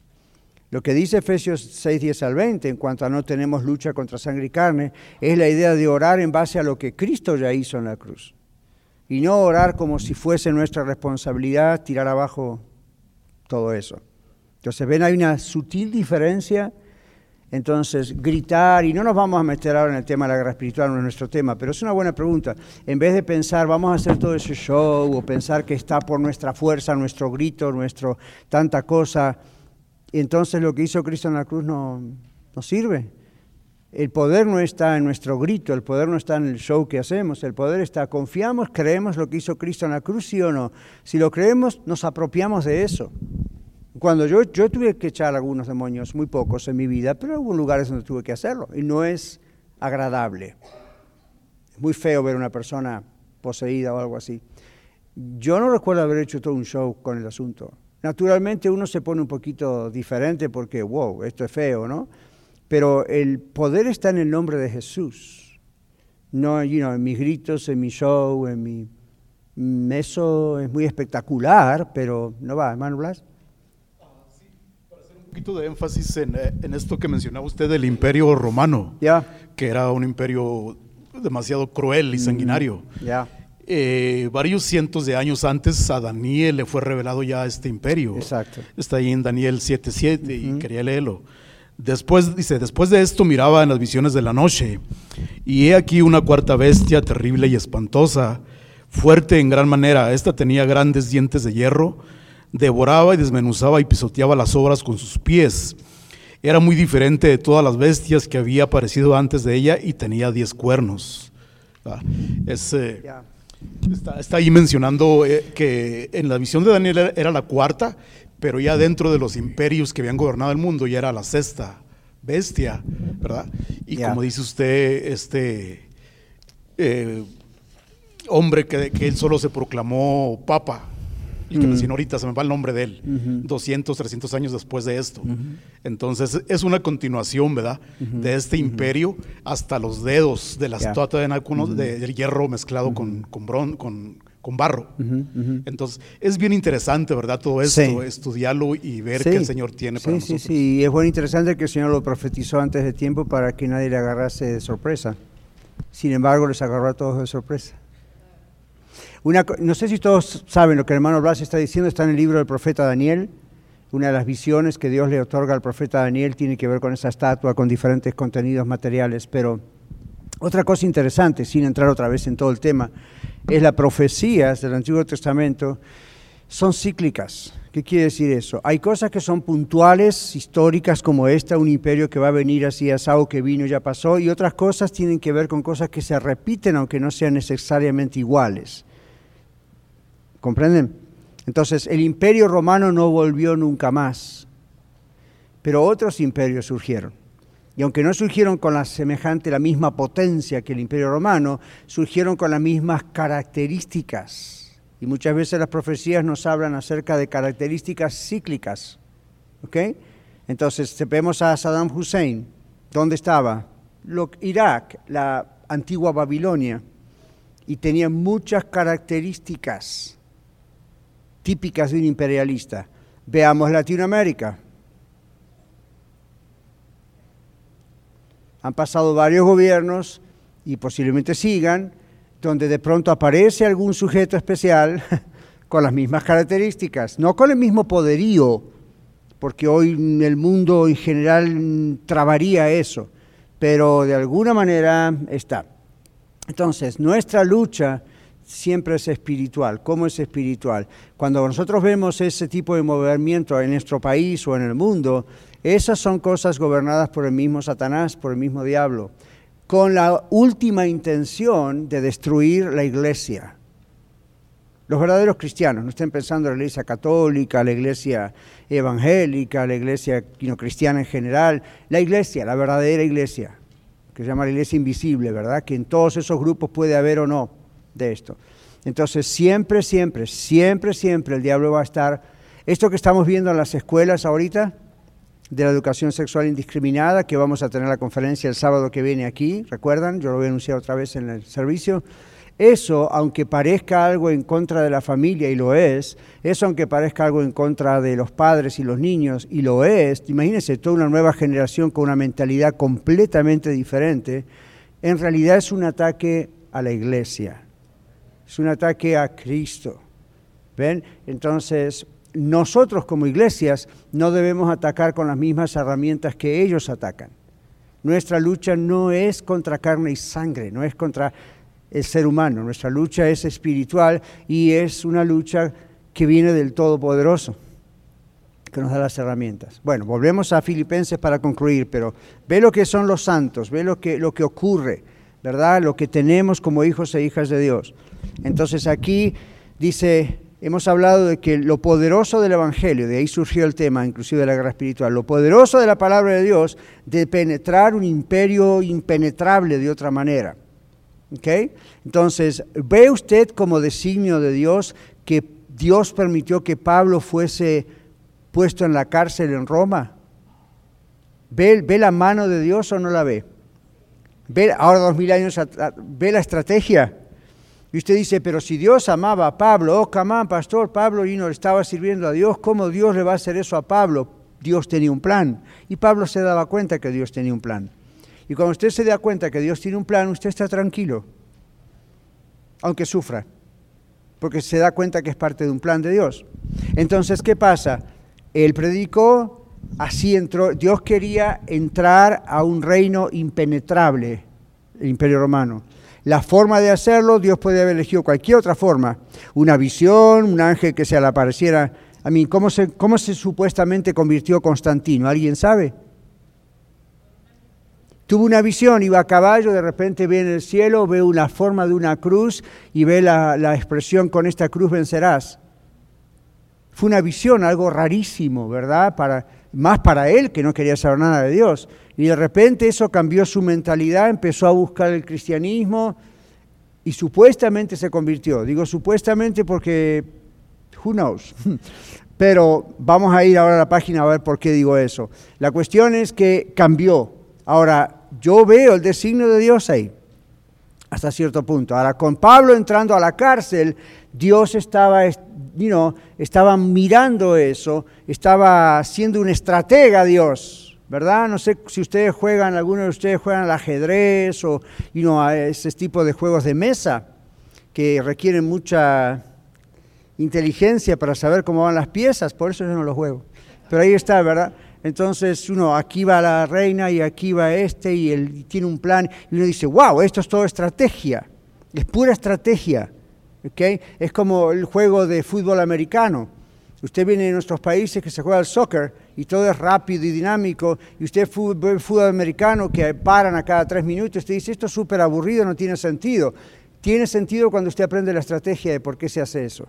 Lo que dice Efesios 6, 10 al 20 en cuanto a no tenemos lucha contra sangre y carne, es la idea de orar en base a lo que Cristo ya hizo en la cruz. Y no orar como si fuese nuestra responsabilidad tirar abajo todo eso. Entonces, ven, hay una sutil diferencia entonces, gritar, y no nos vamos a meter ahora en el tema de la guerra espiritual, no es nuestro tema, pero es una buena pregunta. En vez de pensar, vamos a hacer todo ese show, o pensar que está por nuestra fuerza, nuestro grito, nuestro tanta cosa, entonces lo que hizo Cristo en la cruz no, no sirve. El poder no está en nuestro grito, el poder no está en el show que hacemos, el poder está, confiamos, creemos lo que hizo Cristo en la cruz, sí o no. Si lo creemos, nos apropiamos de eso. Cuando yo, yo tuve que echar algunos demonios, muy pocos en mi vida, pero hubo lugares donde tuve que hacerlo y no es agradable. Es muy feo ver a una persona poseída o algo así. Yo no recuerdo haber hecho todo un show con el asunto. Naturalmente uno se pone un poquito diferente porque, wow, esto es feo, ¿no? Pero el poder está en el nombre de Jesús. No you know, en mis gritos, en mi show, en mi... Eso es muy espectacular, pero no va, hermano Blas poquito de énfasis en, eh, en, esto que mencionaba usted del imperio romano, que era un imperio demasiado cruel y mm, sanguinario. eh, varios cientos de años antes a Daniel le fue revelado ya este imperio. Exacto. Está ahí en Daniel 7.7 y quería leerlo. Después, dice, después de esto miraba en las visiones de la noche, y he aquí una cuarta bestia terrible y espantosa, fuerte en gran manera. Esta tenía grandes dientes de hierro, devoraba y desmenuzaba y pisoteaba las obras con sus pies. Era muy diferente de todas las bestias que había aparecido antes de ella y tenía diez cuernos. Ah, es, eh, está, está, ahí mencionando eh, que en la visión de Daniel era, era la cuarta, pero ya dentro de los imperios que habían gobernado el mundo ya era la sexta bestia, ¿verdad? Y como dice usted, este eh, hombre que, que él solo se proclamó papa, el que mencionó ahorita, se me va el nombre de él, 200, 300 años después de esto. Entonces es una continuación, ¿verdad? De este imperio hasta los dedos de la Ya. estatua de Nácuno, de- del hierro mezclado con, con, bron- con, con barro. Entonces es bien interesante, ¿verdad? Todo esto, Sí. estudiarlo y ver Sí. qué el Señor tiene para sí, nosotros. Sí, sí, y es bueno interesante que el Señor lo profetizó antes de tiempo para que nadie le agarrase de sorpresa. Sin embargo, les agarró a todos de sorpresa. No sé si todos saben lo que el hermano Blas está diciendo, está en el libro del profeta Daniel. Una de las visiones que Dios le otorga al profeta Daniel tiene que ver con esa estatua, con diferentes contenidos materiales. Pero otra cosa interesante, sin entrar otra vez en todo el tema, es las profecías del Antiguo Testamento son cíclicas. ¿Qué quiere decir eso? Hay cosas que son puntuales, históricas, como esta, un imperio que va a venir así, asado que vino, ya pasó, y otras cosas tienen que ver con cosas que se repiten, aunque no sean necesariamente iguales. ¿Comprenden? Entonces, el imperio romano no volvió nunca más, pero otros imperios surgieron. Y aunque no surgieron con la semejante, la misma potencia que el imperio romano, surgieron con las mismas características. Y muchas veces las profecías nos hablan acerca de características cíclicas. ¿Ok? Entonces, vemos a Saddam Hussein. ¿Dónde estaba? Irak, la antigua Babilonia. Y tenía muchas características típicas de un imperialista. Veamos Latinoamérica. Han pasado varios gobiernos y posiblemente sigan, donde de pronto aparece algún sujeto especial [laughs] con las mismas características, no con el mismo poderío, porque hoy el mundo en general trabaría eso, pero de alguna manera está. Entonces, nuestra lucha siempre es espiritual. ¿Cómo es espiritual? Cuando nosotros vemos ese tipo de movimiento en nuestro país o en el mundo, esas son cosas gobernadas por el mismo Satanás, por el mismo diablo, con la última intención de destruir la iglesia. Los verdaderos cristianos, no estén pensando en la iglesia católica, la iglesia evangélica, la iglesia cristiana en general, la iglesia, la verdadera iglesia, que se llama la iglesia invisible, ¿verdad? Que en todos esos grupos puede haber o no de esto. Entonces, siempre, siempre, siempre, siempre el diablo va a estar. Esto que estamos viendo en las escuelas ahorita, de la educación sexual indiscriminada, que vamos a tener la conferencia el sábado que viene aquí, ¿recuerdan? Yo lo voy a anunciar otra vez en el servicio. Eso, aunque parezca algo en contra de la familia, y lo es, eso aunque parezca algo en contra de los padres y los niños, y lo es, imagínense toda una nueva generación con una mentalidad completamente diferente, en realidad es un ataque a la iglesia, es un ataque a Cristo. ¿Ven? Entonces, nosotros como iglesias no debemos atacar con las mismas herramientas que ellos atacan. Nuestra lucha no es contra carne y sangre, no es contra el ser humano, nuestra lucha es espiritual y es una lucha que viene del Todopoderoso, que nos da las herramientas. Bueno, volvemos a Filipenses para concluir, pero ve lo que son los santos, ve lo que, lo que ocurre, ¿verdad? Lo que tenemos como hijos e hijas de Dios. Entonces aquí dice, hemos hablado de que lo poderoso del Evangelio, de ahí surgió el tema, inclusive de la guerra espiritual, lo poderoso de la palabra de Dios, de penetrar un imperio impenetrable de otra manera. ¿Ok? Entonces, ¿ve usted como designio de Dios que Dios permitió que Pablo fuese puesto en la cárcel en Roma? ¿Ve, ve la mano de Dios o no la ve? ¿Ve ahora dos mil años, ve la estrategia? Y usted dice, pero si Dios amaba a Pablo, oh, camán, pastor, Pablo y no estaba sirviendo a Dios, ¿cómo Dios le va a hacer eso a Pablo? Dios tenía un plan. Y Pablo se daba cuenta que Dios tenía un plan. Y cuando usted se da cuenta que Dios tiene un plan, usted está tranquilo, aunque sufra. porque se da cuenta que es parte de un plan de Dios. Entonces, ¿qué pasa? Él predicó, así entró, Dios quería entrar a un reino impenetrable, el imperio romano. La forma de hacerlo, Dios puede haber elegido cualquier otra forma. Una visión, un ángel que se le apareciera. A mí, ¿cómo se, ¿cómo se supuestamente convirtió Constantino? ¿Alguien sabe? Tuvo una visión, iba a caballo, de repente ve en el cielo, ve una forma de una cruz y ve la, la expresión con esta cruz vencerás. Fue una visión, algo rarísimo, ¿verdad? Para, más para él que no quería saber nada de Dios. Y de repente eso cambió su mentalidad, empezó a buscar el cristianismo y supuestamente se convirtió. Digo supuestamente porque, who knows. [laughs] Pero vamos a ir ahora a la página a ver por qué digo eso. La cuestión es que cambió. Ahora, yo veo el designio de Dios ahí, hasta cierto punto. Ahora, con Pablo entrando a la cárcel, Dios estaba, mirando eso, estaba siendo un estratega Dios, ¿verdad? No sé si ustedes juegan, algunos de ustedes juegan al ajedrez o you a ese tipo de juegos de mesa que requieren mucha inteligencia para saber cómo van las piezas, por eso yo no los juego. Pero ahí está, ¿verdad? Entonces uno, aquí va la reina y aquí va este y él tiene un plan y uno dice, wow, esto es todo estrategia, es pura estrategia. ¿okay? Es como el juego de fútbol americano. Usted viene de nuestros países que se juega el soccer y todo es rápido y dinámico, y usted ve fútbol americano que paran a cada tres minutos, usted dice, esto es súper aburrido, no tiene sentido. Tiene sentido cuando usted aprende la estrategia de por qué se hace eso.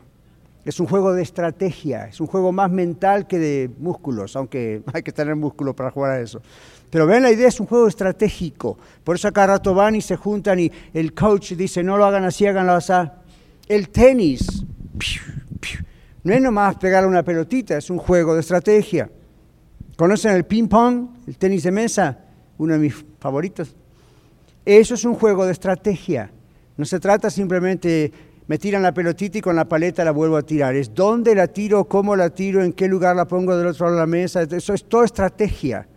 Es un juego de estrategia, es un juego más mental que de músculos, aunque [laughs] hay que tener músculos para jugar a eso. Pero ven, la idea es un juego estratégico. Por eso acá rato van y se juntan y el coach dice, no lo hagan así, háganlo así. El tenis, no es nomás pegar una pelotita, es un juego de estrategia. ¿Conocen el ping pong, el tenis de mesa? Uno de mis favoritos. Eso es un juego de estrategia. No se trata simplemente me tiran la pelotita y con la paleta la vuelvo a tirar. Es dónde la tiro, cómo la tiro, en qué lugar la pongo del otro lado de la mesa. Eso es toda estrategia.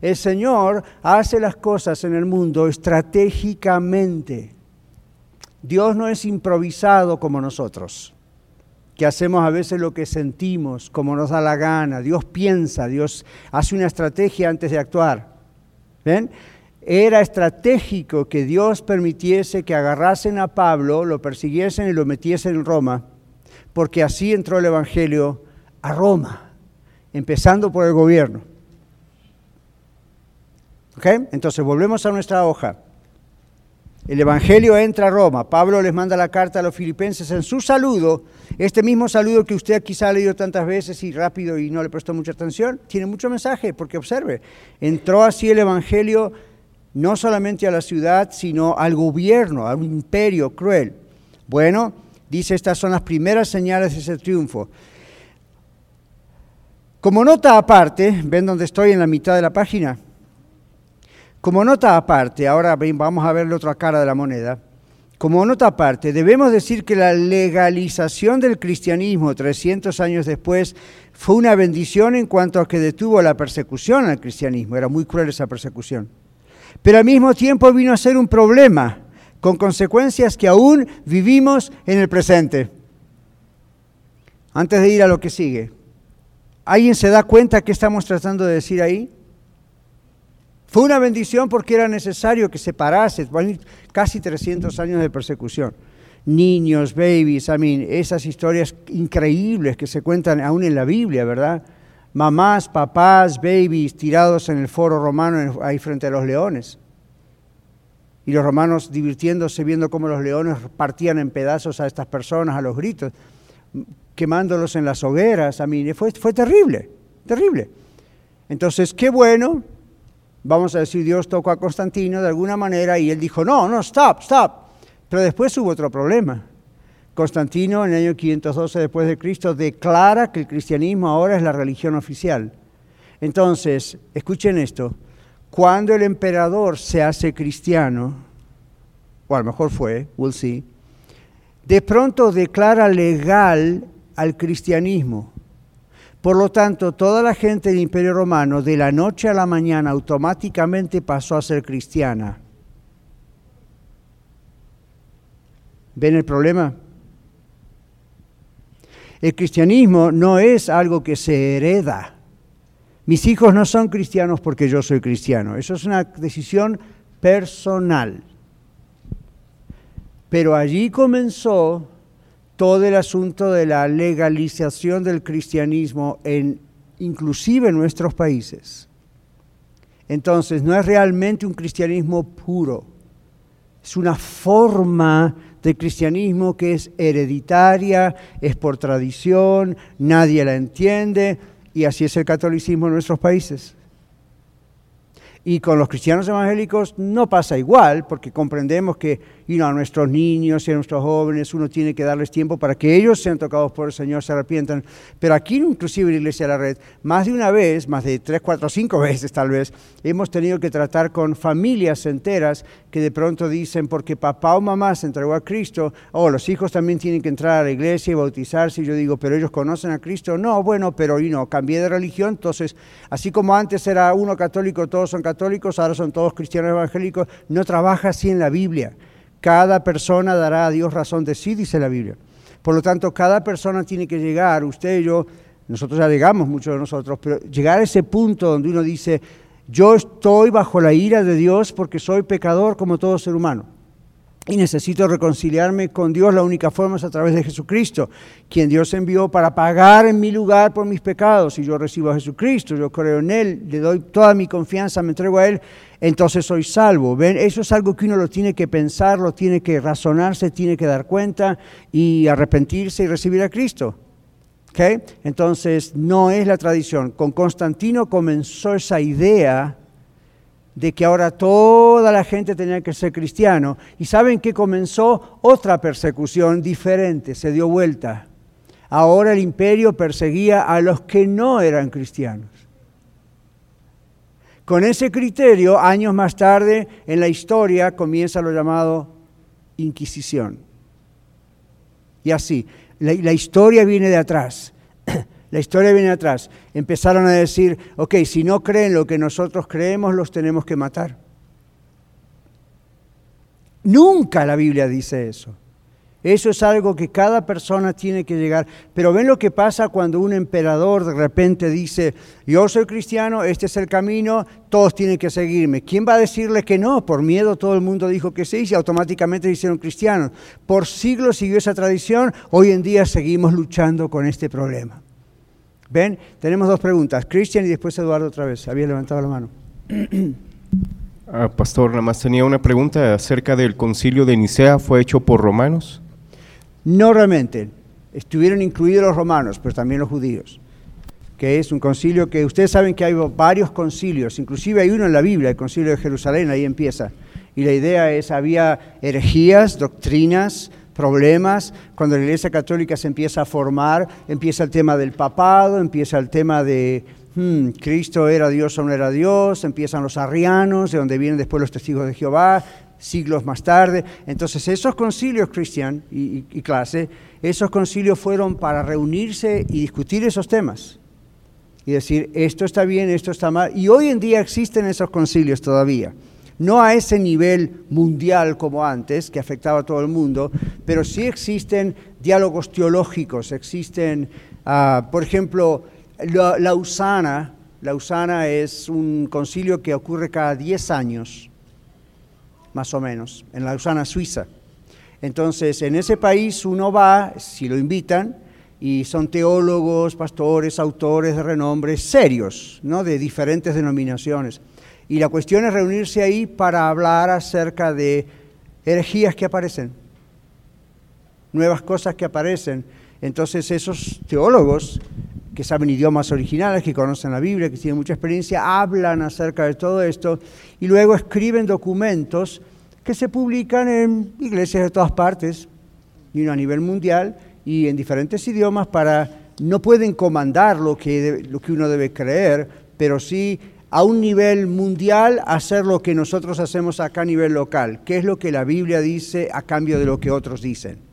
El Señor hace las cosas en el mundo estratégicamente. Dios no es improvisado como nosotros, que hacemos a veces lo que sentimos, como nos da la gana. Dios piensa, Dios hace una estrategia antes de actuar. ¿Ven? Era estratégico que Dios permitiese que agarrasen a Pablo, lo persiguiesen y lo metiesen en Roma, porque así entró el Evangelio a Roma, empezando por el gobierno. ¿Ok? Entonces volvemos a nuestra hoja. El Evangelio entra a Roma. Pablo les manda la carta a los filipenses en su saludo. Este mismo saludo que usted quizá ha leído tantas veces y rápido y no le prestó mucha atención, tiene mucho mensaje, porque observe, entró así el Evangelio no solamente a la ciudad, sino al gobierno, a un imperio cruel. Bueno, dice, estas son las primeras señales de ese triunfo. Como nota aparte, ven donde estoy en la mitad de la página. Como nota aparte, ahora vamos a ver la otra cara de la moneda. Como nota aparte, debemos decir que la legalización del cristianismo 300 años después fue una bendición en cuanto a que detuvo la persecución al cristianismo. Era muy cruel esa persecución pero al mismo tiempo vino a ser un problema con consecuencias que aún vivimos en el presente. Antes de ir a lo que sigue, ¿alguien se da cuenta qué estamos tratando de decir ahí? Fue una bendición porque era necesario que se parase, casi 300 años de persecución. Niños, babies, I mean, esas historias increíbles que se cuentan aún en la Biblia, ¿verdad? Mamás, papás, babies tirados en el foro romano ahí frente a los leones. Y los romanos divirtiéndose viendo cómo los leones partían en pedazos a estas personas a los gritos, quemándolos en las hogueras. A mí fue, fue terrible, terrible. Entonces, qué bueno, vamos a decir, Dios tocó a Constantino de alguna manera y él dijo, no, no, stop, stop. Pero después hubo otro problema. Constantino, en el año 512 después de Cristo, declara que el cristianismo ahora es la religión oficial. Entonces, escuchen esto, cuando el emperador se hace cristiano, o a lo mejor fue, we'll see, de pronto declara legal al cristianismo. Por lo tanto, toda la gente del Imperio Romano de la noche a la mañana automáticamente pasó a ser cristiana. ¿Ven el problema? El cristianismo no es algo que se hereda. Mis hijos no son cristianos porque yo soy cristiano. Eso es una decisión personal. Pero allí comenzó todo el asunto de la legalización del cristianismo en inclusive en nuestros países. Entonces, no es realmente un cristianismo puro, es una forma de cristianismo que es hereditaria, es por tradición, nadie la entiende, y así es el catolicismo en nuestros países. Y con los cristianos evangélicos no pasa igual, porque comprendemos que a nuestros niños y a nuestros jóvenes uno tiene que darles tiempo para que ellos sean tocados por el Señor, se arrepientan. Pero aquí, inclusive en la Iglesia de la Red, más de una vez, más de tres, cuatro, cinco [laughs] veces tal vez, hemos tenido que tratar con familias enteras que de pronto dicen, porque papá o mamá se entregó a Cristo, oh, los hijos también tienen que entrar a la iglesia y bautizarse. Y yo digo, pero ellos conocen a Cristo. No, bueno, pero y no, cambié de religión. Entonces, así como antes era uno católico, todos son católicos, ahora son todos cristianos evangélicos, no trabaja así en la Biblia. Cada persona dará a Dios razón de sí, dice la Biblia. Por lo tanto, cada persona tiene que llegar, usted y yo, nosotros ya llegamos, muchos de nosotros, pero llegar a ese punto donde uno dice, yo estoy bajo la ira de Dios porque soy pecador como todo ser humano y necesito reconciliarme con Dios, la única forma es a través de Jesucristo, quien Dios envió para pagar en mi lugar por mis pecados. Y yo recibo a Jesucristo, yo creo en Él, le doy toda mi confianza, me entrego a Él, entonces soy salvo. ¿Ven? Eso es algo que uno lo tiene que pensar, lo tiene que razonarse, tiene que dar cuenta y arrepentirse y recibir a Cristo. ¿Okay? Entonces, no es la tradición. Con Constantino comenzó esa idea de que ahora toda la gente tenía que ser cristiano. Y saben que comenzó otra persecución diferente, se dio vuelta. Ahora el imperio perseguía a los que no eran cristianos. Con ese criterio, años más tarde, en la historia comienza lo llamado Inquisición. Y así, la, historia viene de atrás. [clears throat] La historia viene atrás. Empezaron a decir, ok, si no creen lo que nosotros creemos, los tenemos que matar. Nunca la Biblia dice eso. Eso es algo que cada persona tiene que llegar. Pero ven lo que pasa cuando un emperador de repente dice, yo soy cristiano, este es el camino, todos tienen que seguirme. ¿Quién va a decirle que no? Por miedo todo el mundo dijo que sí y automáticamente se hicieron cristianos. Por siglos siguió esa tradición, hoy en día seguimos luchando con este problema. Ven, tenemos dos preguntas. Cristian y después Eduardo otra vez. Había levantado la mano. Ah, pastor, nada más tenía una pregunta acerca del concilio de Nicea. ¿Fue hecho por romanos? No realmente. Estuvieron incluidos los romanos, pero también los judíos. Que es un concilio que ustedes saben que hay varios concilios. Inclusive hay uno en la Biblia, el concilio de Jerusalén, ahí empieza. Y la idea es, había herejías, doctrinas, problemas, cuando la Iglesia Católica se empieza a formar, empieza el tema del papado, empieza el tema de hmm, Cristo era Dios o no era Dios, empiezan los arrianos, de donde vienen después los testigos de Jehová, siglos más tarde. Entonces esos concilios, Cristian y, y clase, esos concilios fueron para reunirse y discutir esos temas y decir, esto está bien, esto está mal. Y hoy en día existen esos concilios todavía no a ese nivel mundial como antes, que afectaba a todo el mundo, pero sí existen diálogos teológicos, existen, ah, por ejemplo, la, Lausana, Lausana es un concilio que ocurre cada 10 años, más o menos, en Lausana, Suiza. Entonces, en ese país uno va, si lo invitan, y son teólogos, pastores, autores de renombre serios, ¿no? de diferentes denominaciones. Y la cuestión es reunirse ahí para hablar acerca de herejías que aparecen, nuevas cosas que aparecen. Entonces esos teólogos que saben idiomas originales, que conocen la Biblia, que tienen mucha experiencia, hablan acerca de todo esto y luego escriben documentos que se publican en iglesias de todas partes y a nivel mundial y en diferentes idiomas para no pueden comandar lo que, lo que uno debe creer, pero sí a un nivel mundial hacer lo que nosotros hacemos acá a nivel local, qué es lo que la Biblia dice a cambio de lo que otros dicen.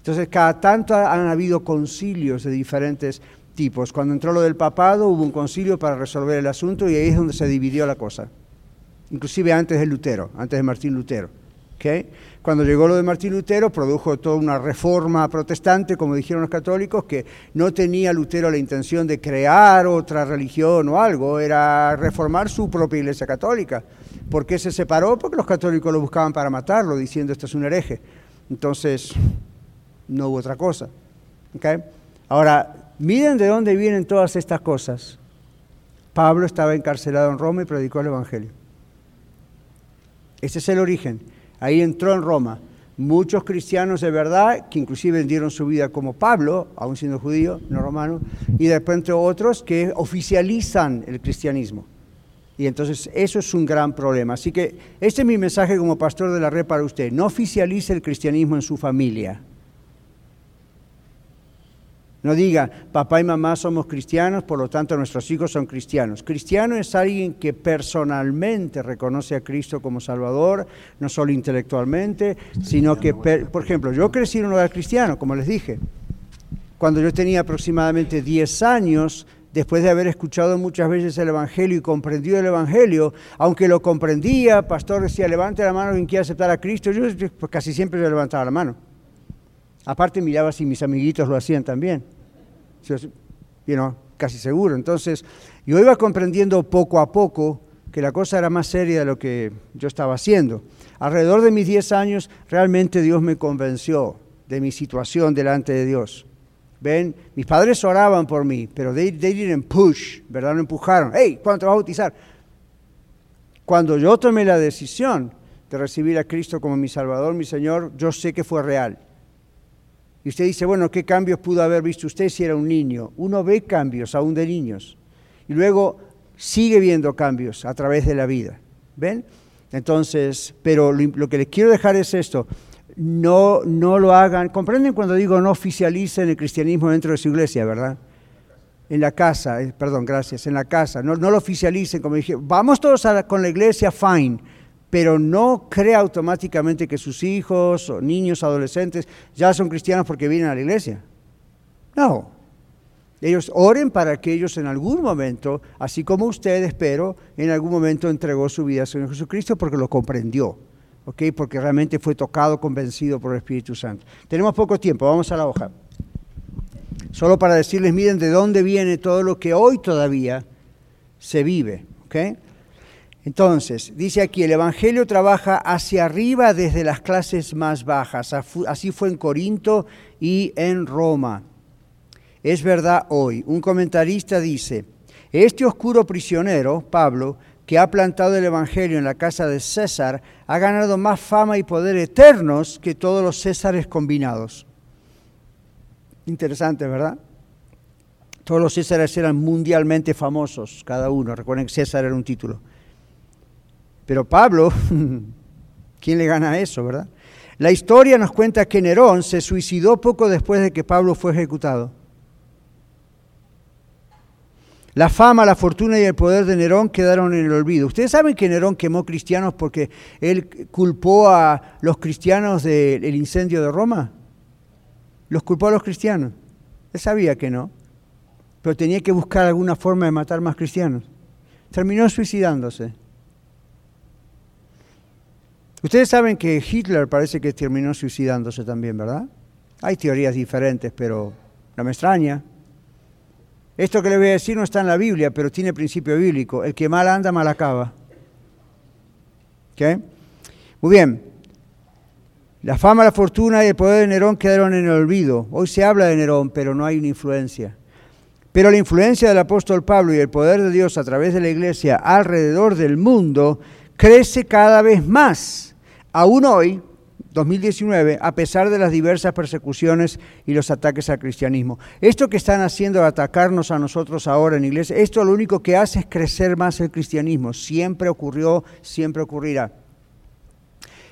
Entonces, cada tanto han habido concilios de diferentes tipos. Cuando entró lo del papado, hubo un concilio para resolver el asunto y ahí es donde se dividió la cosa. Inclusive antes de Lutero, antes de Martín Lutero. Cuando llegó lo de Martín Lutero, produjo toda una reforma protestante, como dijeron los católicos, que no tenía Lutero la intención de crear otra religión o algo, era reformar su propia iglesia católica. ¿Por qué se separó? Porque los católicos lo buscaban para matarlo, diciendo esto es un hereje. Entonces, no hubo otra cosa. Ahora, miren de dónde vienen todas estas cosas. Pablo estaba encarcelado en Roma y predicó el Evangelio. Ese es el origen. Ahí entró en Roma. Muchos cristianos de verdad, que inclusive dieron su vida como Pablo, aún siendo judío, no romano, y de repente otros que oficializan el cristianismo. Y entonces eso es un gran problema. Así que este es mi mensaje como pastor de la red para usted. No oficialice el cristianismo en su familia. No diga, papá y mamá somos cristianos, por lo tanto nuestros hijos son cristianos. Cristiano es alguien que personalmente reconoce a Cristo como Salvador, no solo intelectualmente, sino que, por ejemplo, yo crecí en un hogar cristiano, como les dije. Cuando yo tenía aproximadamente 10 años, después de haber escuchado muchas veces el Evangelio y comprendido el Evangelio, aunque lo comprendía, pastor decía, levante la mano quien quiera aceptar a Cristo, yo pues, casi siempre yo levantaba la mano. Aparte miraba si mis amiguitos lo hacían también. You casi seguro. Entonces, yo iba comprendiendo poco a poco que la cosa era más seria de lo que yo estaba haciendo. Alrededor de mis 10 años, realmente Dios me convenció de mi situación delante de Dios. Ven, mis padres oraban por mí, pero they, they didn't push, ¿verdad? No empujaron. Hey, ¿cuándo te vas a bautizar? Cuando yo tomé la decisión de recibir a Cristo como mi Salvador, mi Señor, yo sé que fue real. Y usted dice, bueno, ¿qué cambios pudo haber visto usted si era un niño? Uno ve cambios aún de niños. Y luego sigue viendo cambios a través de la vida. ¿Ven? Entonces, pero lo, que les quiero dejar es esto. No, no lo hagan. ¿Comprenden cuando digo no oficialicen el cristianismo dentro de su iglesia, verdad? En la casa, eh, perdón, gracias, en la casa. No, no lo oficialicen, como dije, vamos todos con la iglesia, fine pero no crea automáticamente que sus hijos o niños, adolescentes ya son cristianos porque vienen a la iglesia. No. Ellos oren para que ellos en algún momento, así como usted, espero, en algún momento entregó su vida al Señor Jesucristo porque lo comprendió, ¿ok? porque realmente fue tocado, convencido por el Espíritu Santo. Tenemos poco tiempo, vamos a la hoja. Solo para decirles, miren de dónde viene todo lo que hoy todavía se vive. ¿ok? Entonces, dice aquí, el Evangelio trabaja hacia arriba desde las clases más bajas. Así fue en Corinto y en Roma. Es verdad hoy. Un comentarista dice, este oscuro prisionero, Pablo, que ha plantado el Evangelio en la casa de César, ha ganado más fama y poder eternos que todos los Césares combinados. Interesante, ¿verdad? Todos los Césares eran mundialmente famosos, cada uno. Recuerden que César era un título. Pero Pablo, [laughs] ¿quién le gana a eso, verdad? La historia nos cuenta que Nerón se suicidó poco después de que Pablo fue ejecutado. La fama, la fortuna y el poder de Nerón quedaron en el olvido. Ustedes saben que Nerón quemó cristianos porque él culpó a los cristianos del incendio de Roma. Los culpó a los cristianos. Él sabía que no, pero tenía que buscar alguna forma de matar más cristianos. Terminó suicidándose. Ustedes saben que Hitler parece que terminó suicidándose también, ¿verdad? Hay teorías diferentes, pero no me extraña. Esto que le voy a decir no está en la Biblia, pero tiene principio bíblico. El que mal anda, mal acaba. ¿Qué? Muy bien. La fama, la fortuna y el poder de Nerón quedaron en el olvido. Hoy se habla de Nerón, pero no hay una influencia. Pero la influencia del apóstol Pablo y el poder de Dios a través de la iglesia alrededor del mundo crece cada vez más Aún hoy, 2019, a pesar de las diversas persecuciones y los ataques al cristianismo. Esto que están haciendo atacarnos a nosotros ahora en iglesia, esto lo único que hace es crecer más el cristianismo. Siempre ocurrió, siempre ocurrirá.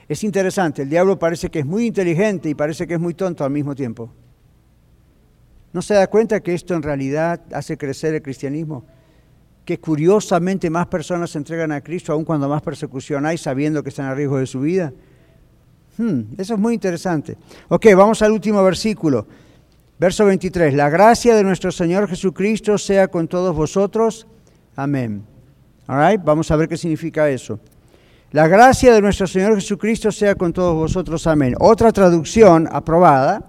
Es interesante, el diablo parece que es muy inteligente y parece que es muy tonto al mismo tiempo. ¿No se da cuenta que esto en realidad hace crecer el cristianismo? Que curiosamente más personas se entregan a Cristo aun cuando más persecución hay, sabiendo que están a riesgo de su vida. Hmm, eso es muy interesante. Ok, vamos al último versículo. Verso 23. La gracia de nuestro Señor Jesucristo sea con todos vosotros. Amén. Vamos a ver qué significa eso. La gracia de nuestro Señor Jesucristo sea con todos vosotros. Amén. Otra traducción aprobada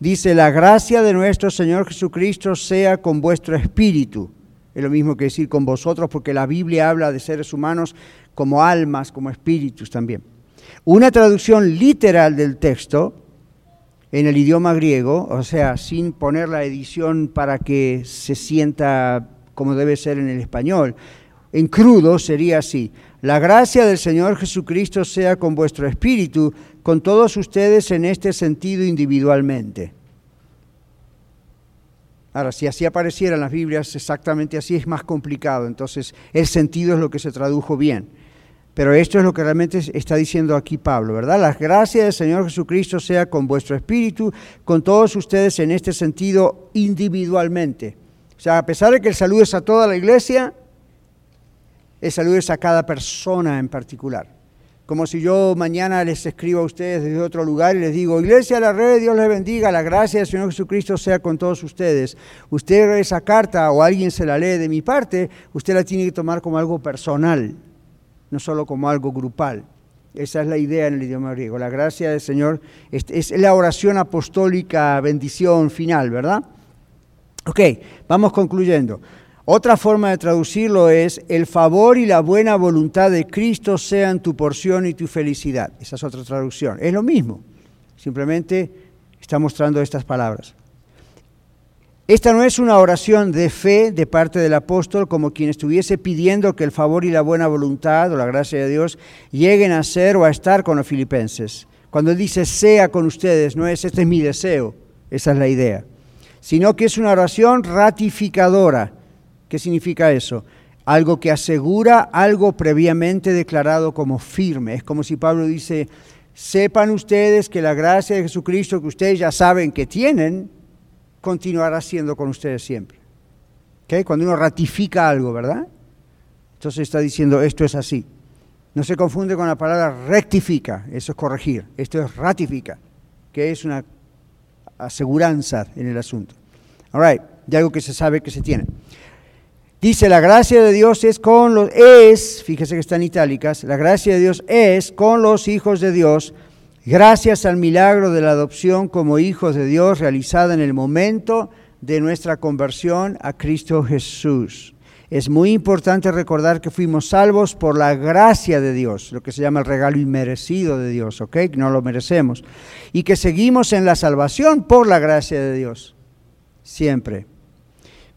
dice, la gracia de nuestro Señor Jesucristo sea con vuestro espíritu. Es lo mismo que decir con vosotros, porque la Biblia habla de seres humanos como almas, como espíritus también. Una traducción literal del texto en el idioma griego, o sea, sin poner la edición para que se sienta como debe ser en el español, en crudo sería así. La gracia del Señor Jesucristo sea con vuestro espíritu, con todos ustedes en este sentido individualmente. Ahora, si así apareciera en las Biblias exactamente así, es más complicado. Entonces, el sentido es lo que se tradujo bien. Pero esto es lo que realmente está diciendo aquí Pablo, ¿verdad? La gracia del Señor Jesucristo sea con vuestro espíritu, con todos ustedes en este sentido individualmente. O sea, a pesar de que el saludo es a toda la iglesia, el saludo es a cada persona en particular. Como si yo mañana les escribo a ustedes desde otro lugar y les digo, Iglesia la red, Dios les bendiga, la gracia del Señor Jesucristo sea con todos ustedes. Usted esa carta o alguien se la lee de mi parte, usted la tiene que tomar como algo personal, no solo como algo grupal. Esa es la idea en el idioma griego. La gracia del Señor es, es la oración apostólica, bendición final, ¿verdad? Ok, vamos concluyendo. Otra forma de traducirlo es, el favor y la buena voluntad de Cristo sean tu porción y tu felicidad. Esa es otra traducción. Es lo mismo, simplemente está mostrando estas palabras. Esta no es una oración de fe de parte del apóstol como quien estuviese pidiendo que el favor y la buena voluntad o la gracia de Dios lleguen a ser o a estar con los filipenses. Cuando él dice sea con ustedes, no es este es mi deseo, esa es la idea, sino que es una oración ratificadora ¿Qué significa eso? Algo que asegura algo previamente declarado como firme. Es como si Pablo dice, sepan ustedes que la gracia de Jesucristo que ustedes ya saben que tienen, continuará siendo con ustedes siempre. ¿Okay? Cuando uno ratifica algo, ¿verdad? Entonces está diciendo, esto es así. No se confunde con la palabra rectifica, eso es corregir. Esto es ratifica, que es una aseguranza en el asunto. All right, de algo que se sabe que se tiene. Dice, la gracia de Dios es con los, es, fíjese que están itálicas, la gracia de Dios es con los hijos de Dios, gracias al milagro de la adopción como hijos de Dios realizada en el momento de nuestra conversión a Cristo Jesús. Es muy importante recordar que fuimos salvos por la gracia de Dios, lo que se llama el regalo inmerecido de Dios, ¿ok? No lo merecemos. Y que seguimos en la salvación por la gracia de Dios, siempre.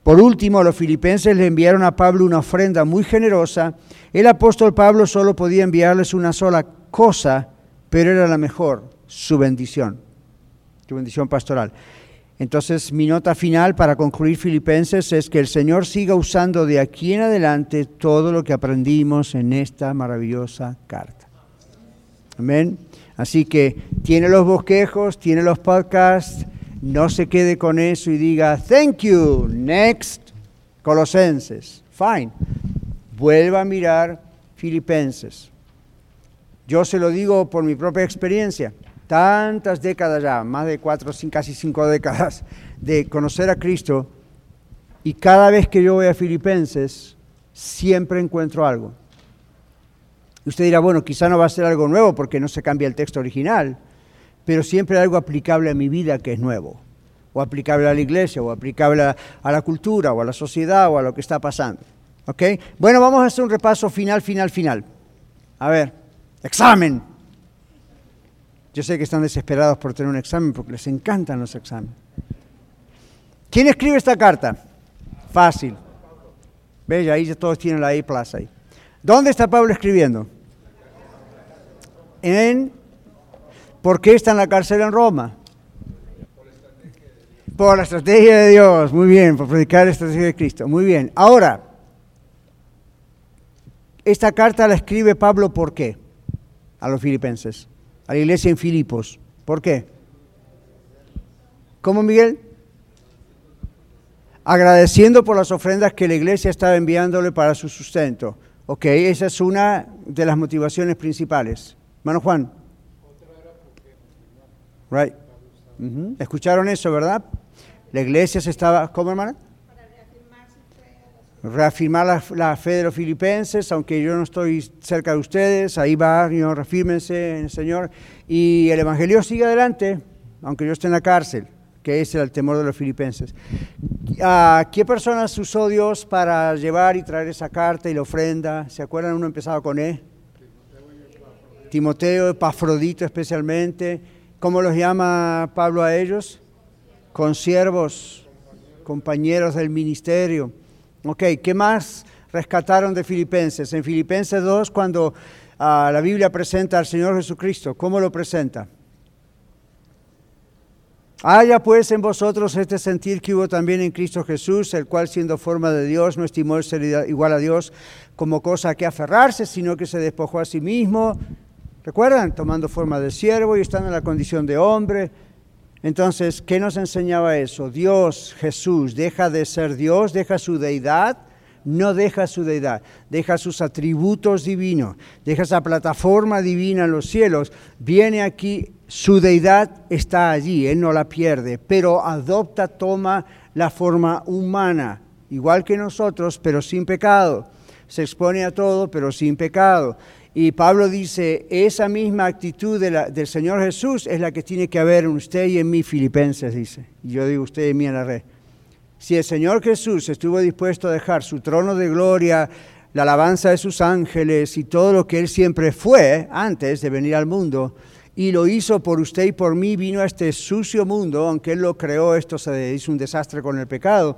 Por último, los filipenses le enviaron a Pablo una ofrenda muy generosa. El apóstol Pablo solo podía enviarles una sola cosa, pero era la mejor, su bendición, su bendición pastoral. Entonces, mi nota final para concluir Filipenses es que el Señor siga usando de aquí en adelante todo lo que aprendimos en esta maravillosa carta. Amén. Así que tiene los bosquejos, tiene los podcasts no se quede con eso y diga, thank you, next, Colosenses, fine. Vuelva a mirar Filipenses. Yo se lo digo por mi propia experiencia, tantas décadas ya, más de cuatro, casi cinco décadas de conocer a Cristo, y cada vez que yo voy a Filipenses, siempre encuentro algo. Usted dirá, bueno, quizá no va a ser algo nuevo porque no se cambia el texto original, pero siempre algo aplicable a mi vida que es nuevo, o aplicable a la iglesia, o aplicable a, la cultura, o a la sociedad, o a lo que está pasando. ¿Ok? Bueno, vamos a hacer un repaso final, final, final. A ver, examen. Yo sé que están desesperados por tener un examen porque les encantan los exámenes. ¿Quién escribe esta carta? Fácil. Ve, ahí todos tienen la I plaza ahí. ¿Dónde está Pablo escribiendo? En ¿Por qué está en la cárcel en Roma? Por la estrategia de Dios, muy bien, por predicar la estrategia de Cristo, muy bien. Ahora, esta carta la escribe Pablo ¿por qué? A los filipenses, a la iglesia en Filipos. ¿Por qué? ¿Cómo, Miguel? Agradeciendo por las ofrendas que la iglesia estaba enviándole para su sustento. Ok, esa es una de las motivaciones principales. Hermano Juan. Right. ¿Escucharon eso, verdad? La iglesia se estaba, ¿cómo hermana? reafirmar la, fe de los filipenses, aunque yo no estoy cerca de ustedes, ahí va, reafírmense en el Señor. Y el Evangelio sigue adelante, aunque yo esté en la cárcel, que es el temor de los filipenses. ¿A qué personas usó Dios para llevar y traer esa carta y la ofrenda? ¿Se acuerdan? Uno empezaba con E. Timoteo, Epafrodito especialmente. ¿Cómo los llama Pablo a ellos? Consiervos, compañeros del ministerio. Ok, ¿qué más rescataron de Filipenses? En Filipenses 2, cuando ah, la Biblia presenta al Señor Jesucristo, ¿cómo lo presenta? Haya pues en vosotros este sentir que hubo también en Cristo Jesús, el cual siendo forma de Dios no estimó ser igual a Dios como cosa a que aferrarse, sino que se despojó a sí mismo. ¿Recuerdan? Tomando forma de siervo y estando en la condición de hombre entonces, ¿qué nos enseñaba eso? Dios, Jesús, deja de ser Dios, deja su deidad, no deja su deidad, deja sus atributos divinos, deja esa plataforma divina en los cielos, viene aquí, su deidad está allí, Él no la pierde, pero adopta, toma la forma humana, igual que nosotros, pero sin pecado. Se expone a todo, pero sin pecado. Y Pablo dice, esa misma actitud del Señor Jesús es la que tiene que haber en usted y en mí, Filipenses, dice. Y yo digo usted y mí en la red. Si el Señor Jesús estuvo dispuesto a dejar su trono de gloria, la alabanza de sus ángeles y todo lo que Él siempre fue antes de venir al mundo, y lo hizo por usted y por mí, vino a este sucio mundo, aunque Él lo creó, esto se hizo un desastre con el pecado.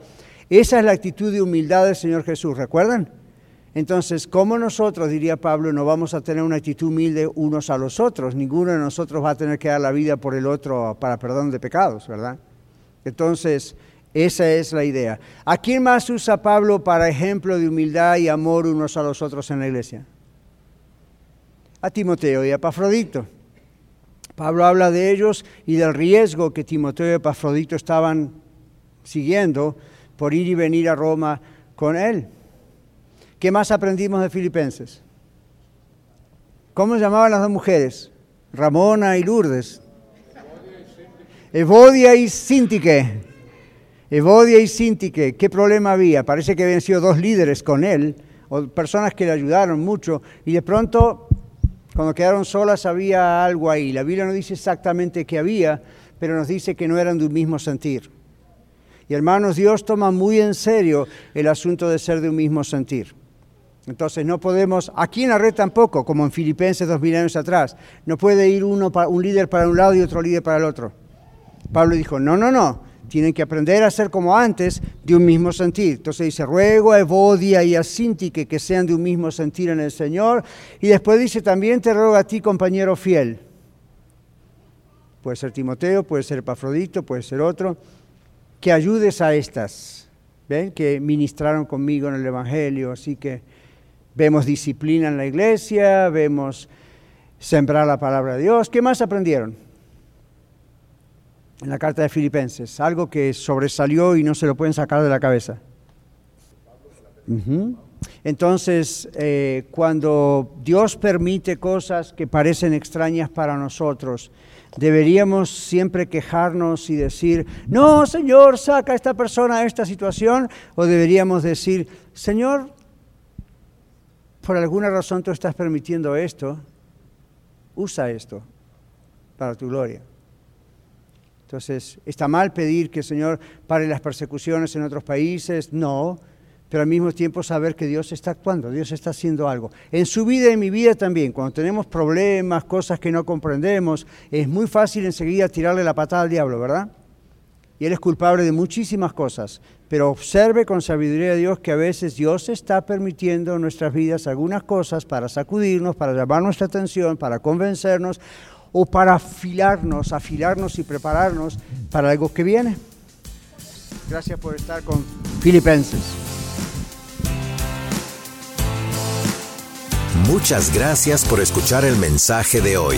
Esa es la actitud de humildad del Señor Jesús, ¿recuerdan? Entonces, ¿cómo nosotros, diría Pablo, no vamos a tener una actitud humilde unos a los otros? Ninguno de nosotros va a tener que dar la vida por el otro para perdón de pecados, ¿verdad? Entonces, esa es la idea. ¿A quién más usa Pablo para ejemplo de humildad y amor unos a los otros en la iglesia? A Timoteo y a Epafrodito. Pablo habla de ellos y del riesgo que Timoteo y Epafrodito estaban siguiendo por ir y venir a Roma con él. ¿Qué más aprendimos de Filipenses? ¿Cómo llamaban las dos mujeres? Ramona y Lourdes. Evodia y Sintique. Evodia y Sintique. ¿Qué problema había? Parece que habían sido dos líderes con él, o personas que le ayudaron mucho, y de pronto, cuando quedaron solas, había algo ahí. La Biblia no dice exactamente qué había, pero nos dice que no eran de un mismo sentir. Y hermanos, Dios toma muy en serio el asunto de ser de un mismo sentir. Entonces no podemos, aquí en la red tampoco, como en Filipenses dos mil años atrás, no puede ir uno un líder para un lado y otro líder para el otro. Pablo dijo, no, no, no, tienen que aprender a ser como antes, de un mismo sentir. Entonces dice, ruego a Evodia y a Sintique que sean de un mismo sentir en el Señor. Y después dice, también te ruego a ti, compañero fiel. Puede ser Timoteo, puede ser Epafrodito, puede ser otro, que ayudes a estas, ¿ven? Que ministraron conmigo en el Evangelio, así que Vemos disciplina en la iglesia, vemos sembrar la palabra de Dios. ¿Qué más aprendieron? En la carta de Filipenses, algo que sobresalió y no se lo pueden sacar de la cabeza. Entonces, eh, cuando Dios permite cosas que parecen extrañas para nosotros, deberíamos siempre quejarnos y decir, no, Señor, saca a esta persona de esta situación, o deberíamos decir, Señor, por alguna razón tú estás permitiendo esto, usa esto para tu gloria. Entonces, ¿está mal pedir que el Señor pare las persecuciones en otros países? No, pero al mismo tiempo saber que Dios está actuando, Dios está haciendo algo. En su vida y en mi vida también, cuando tenemos problemas, cosas que no comprendemos, es muy fácil enseguida tirarle la patada al diablo, ¿verdad? Y Él es culpable de muchísimas cosas, pero observe con sabiduría de Dios que a veces Dios está permitiendo en nuestras vidas algunas cosas para sacudirnos, para llamar nuestra atención, para convencernos o para afilarnos, afilarnos y prepararnos para algo que viene. Gracias por estar con Filipenses. Muchas gracias por escuchar el mensaje de hoy.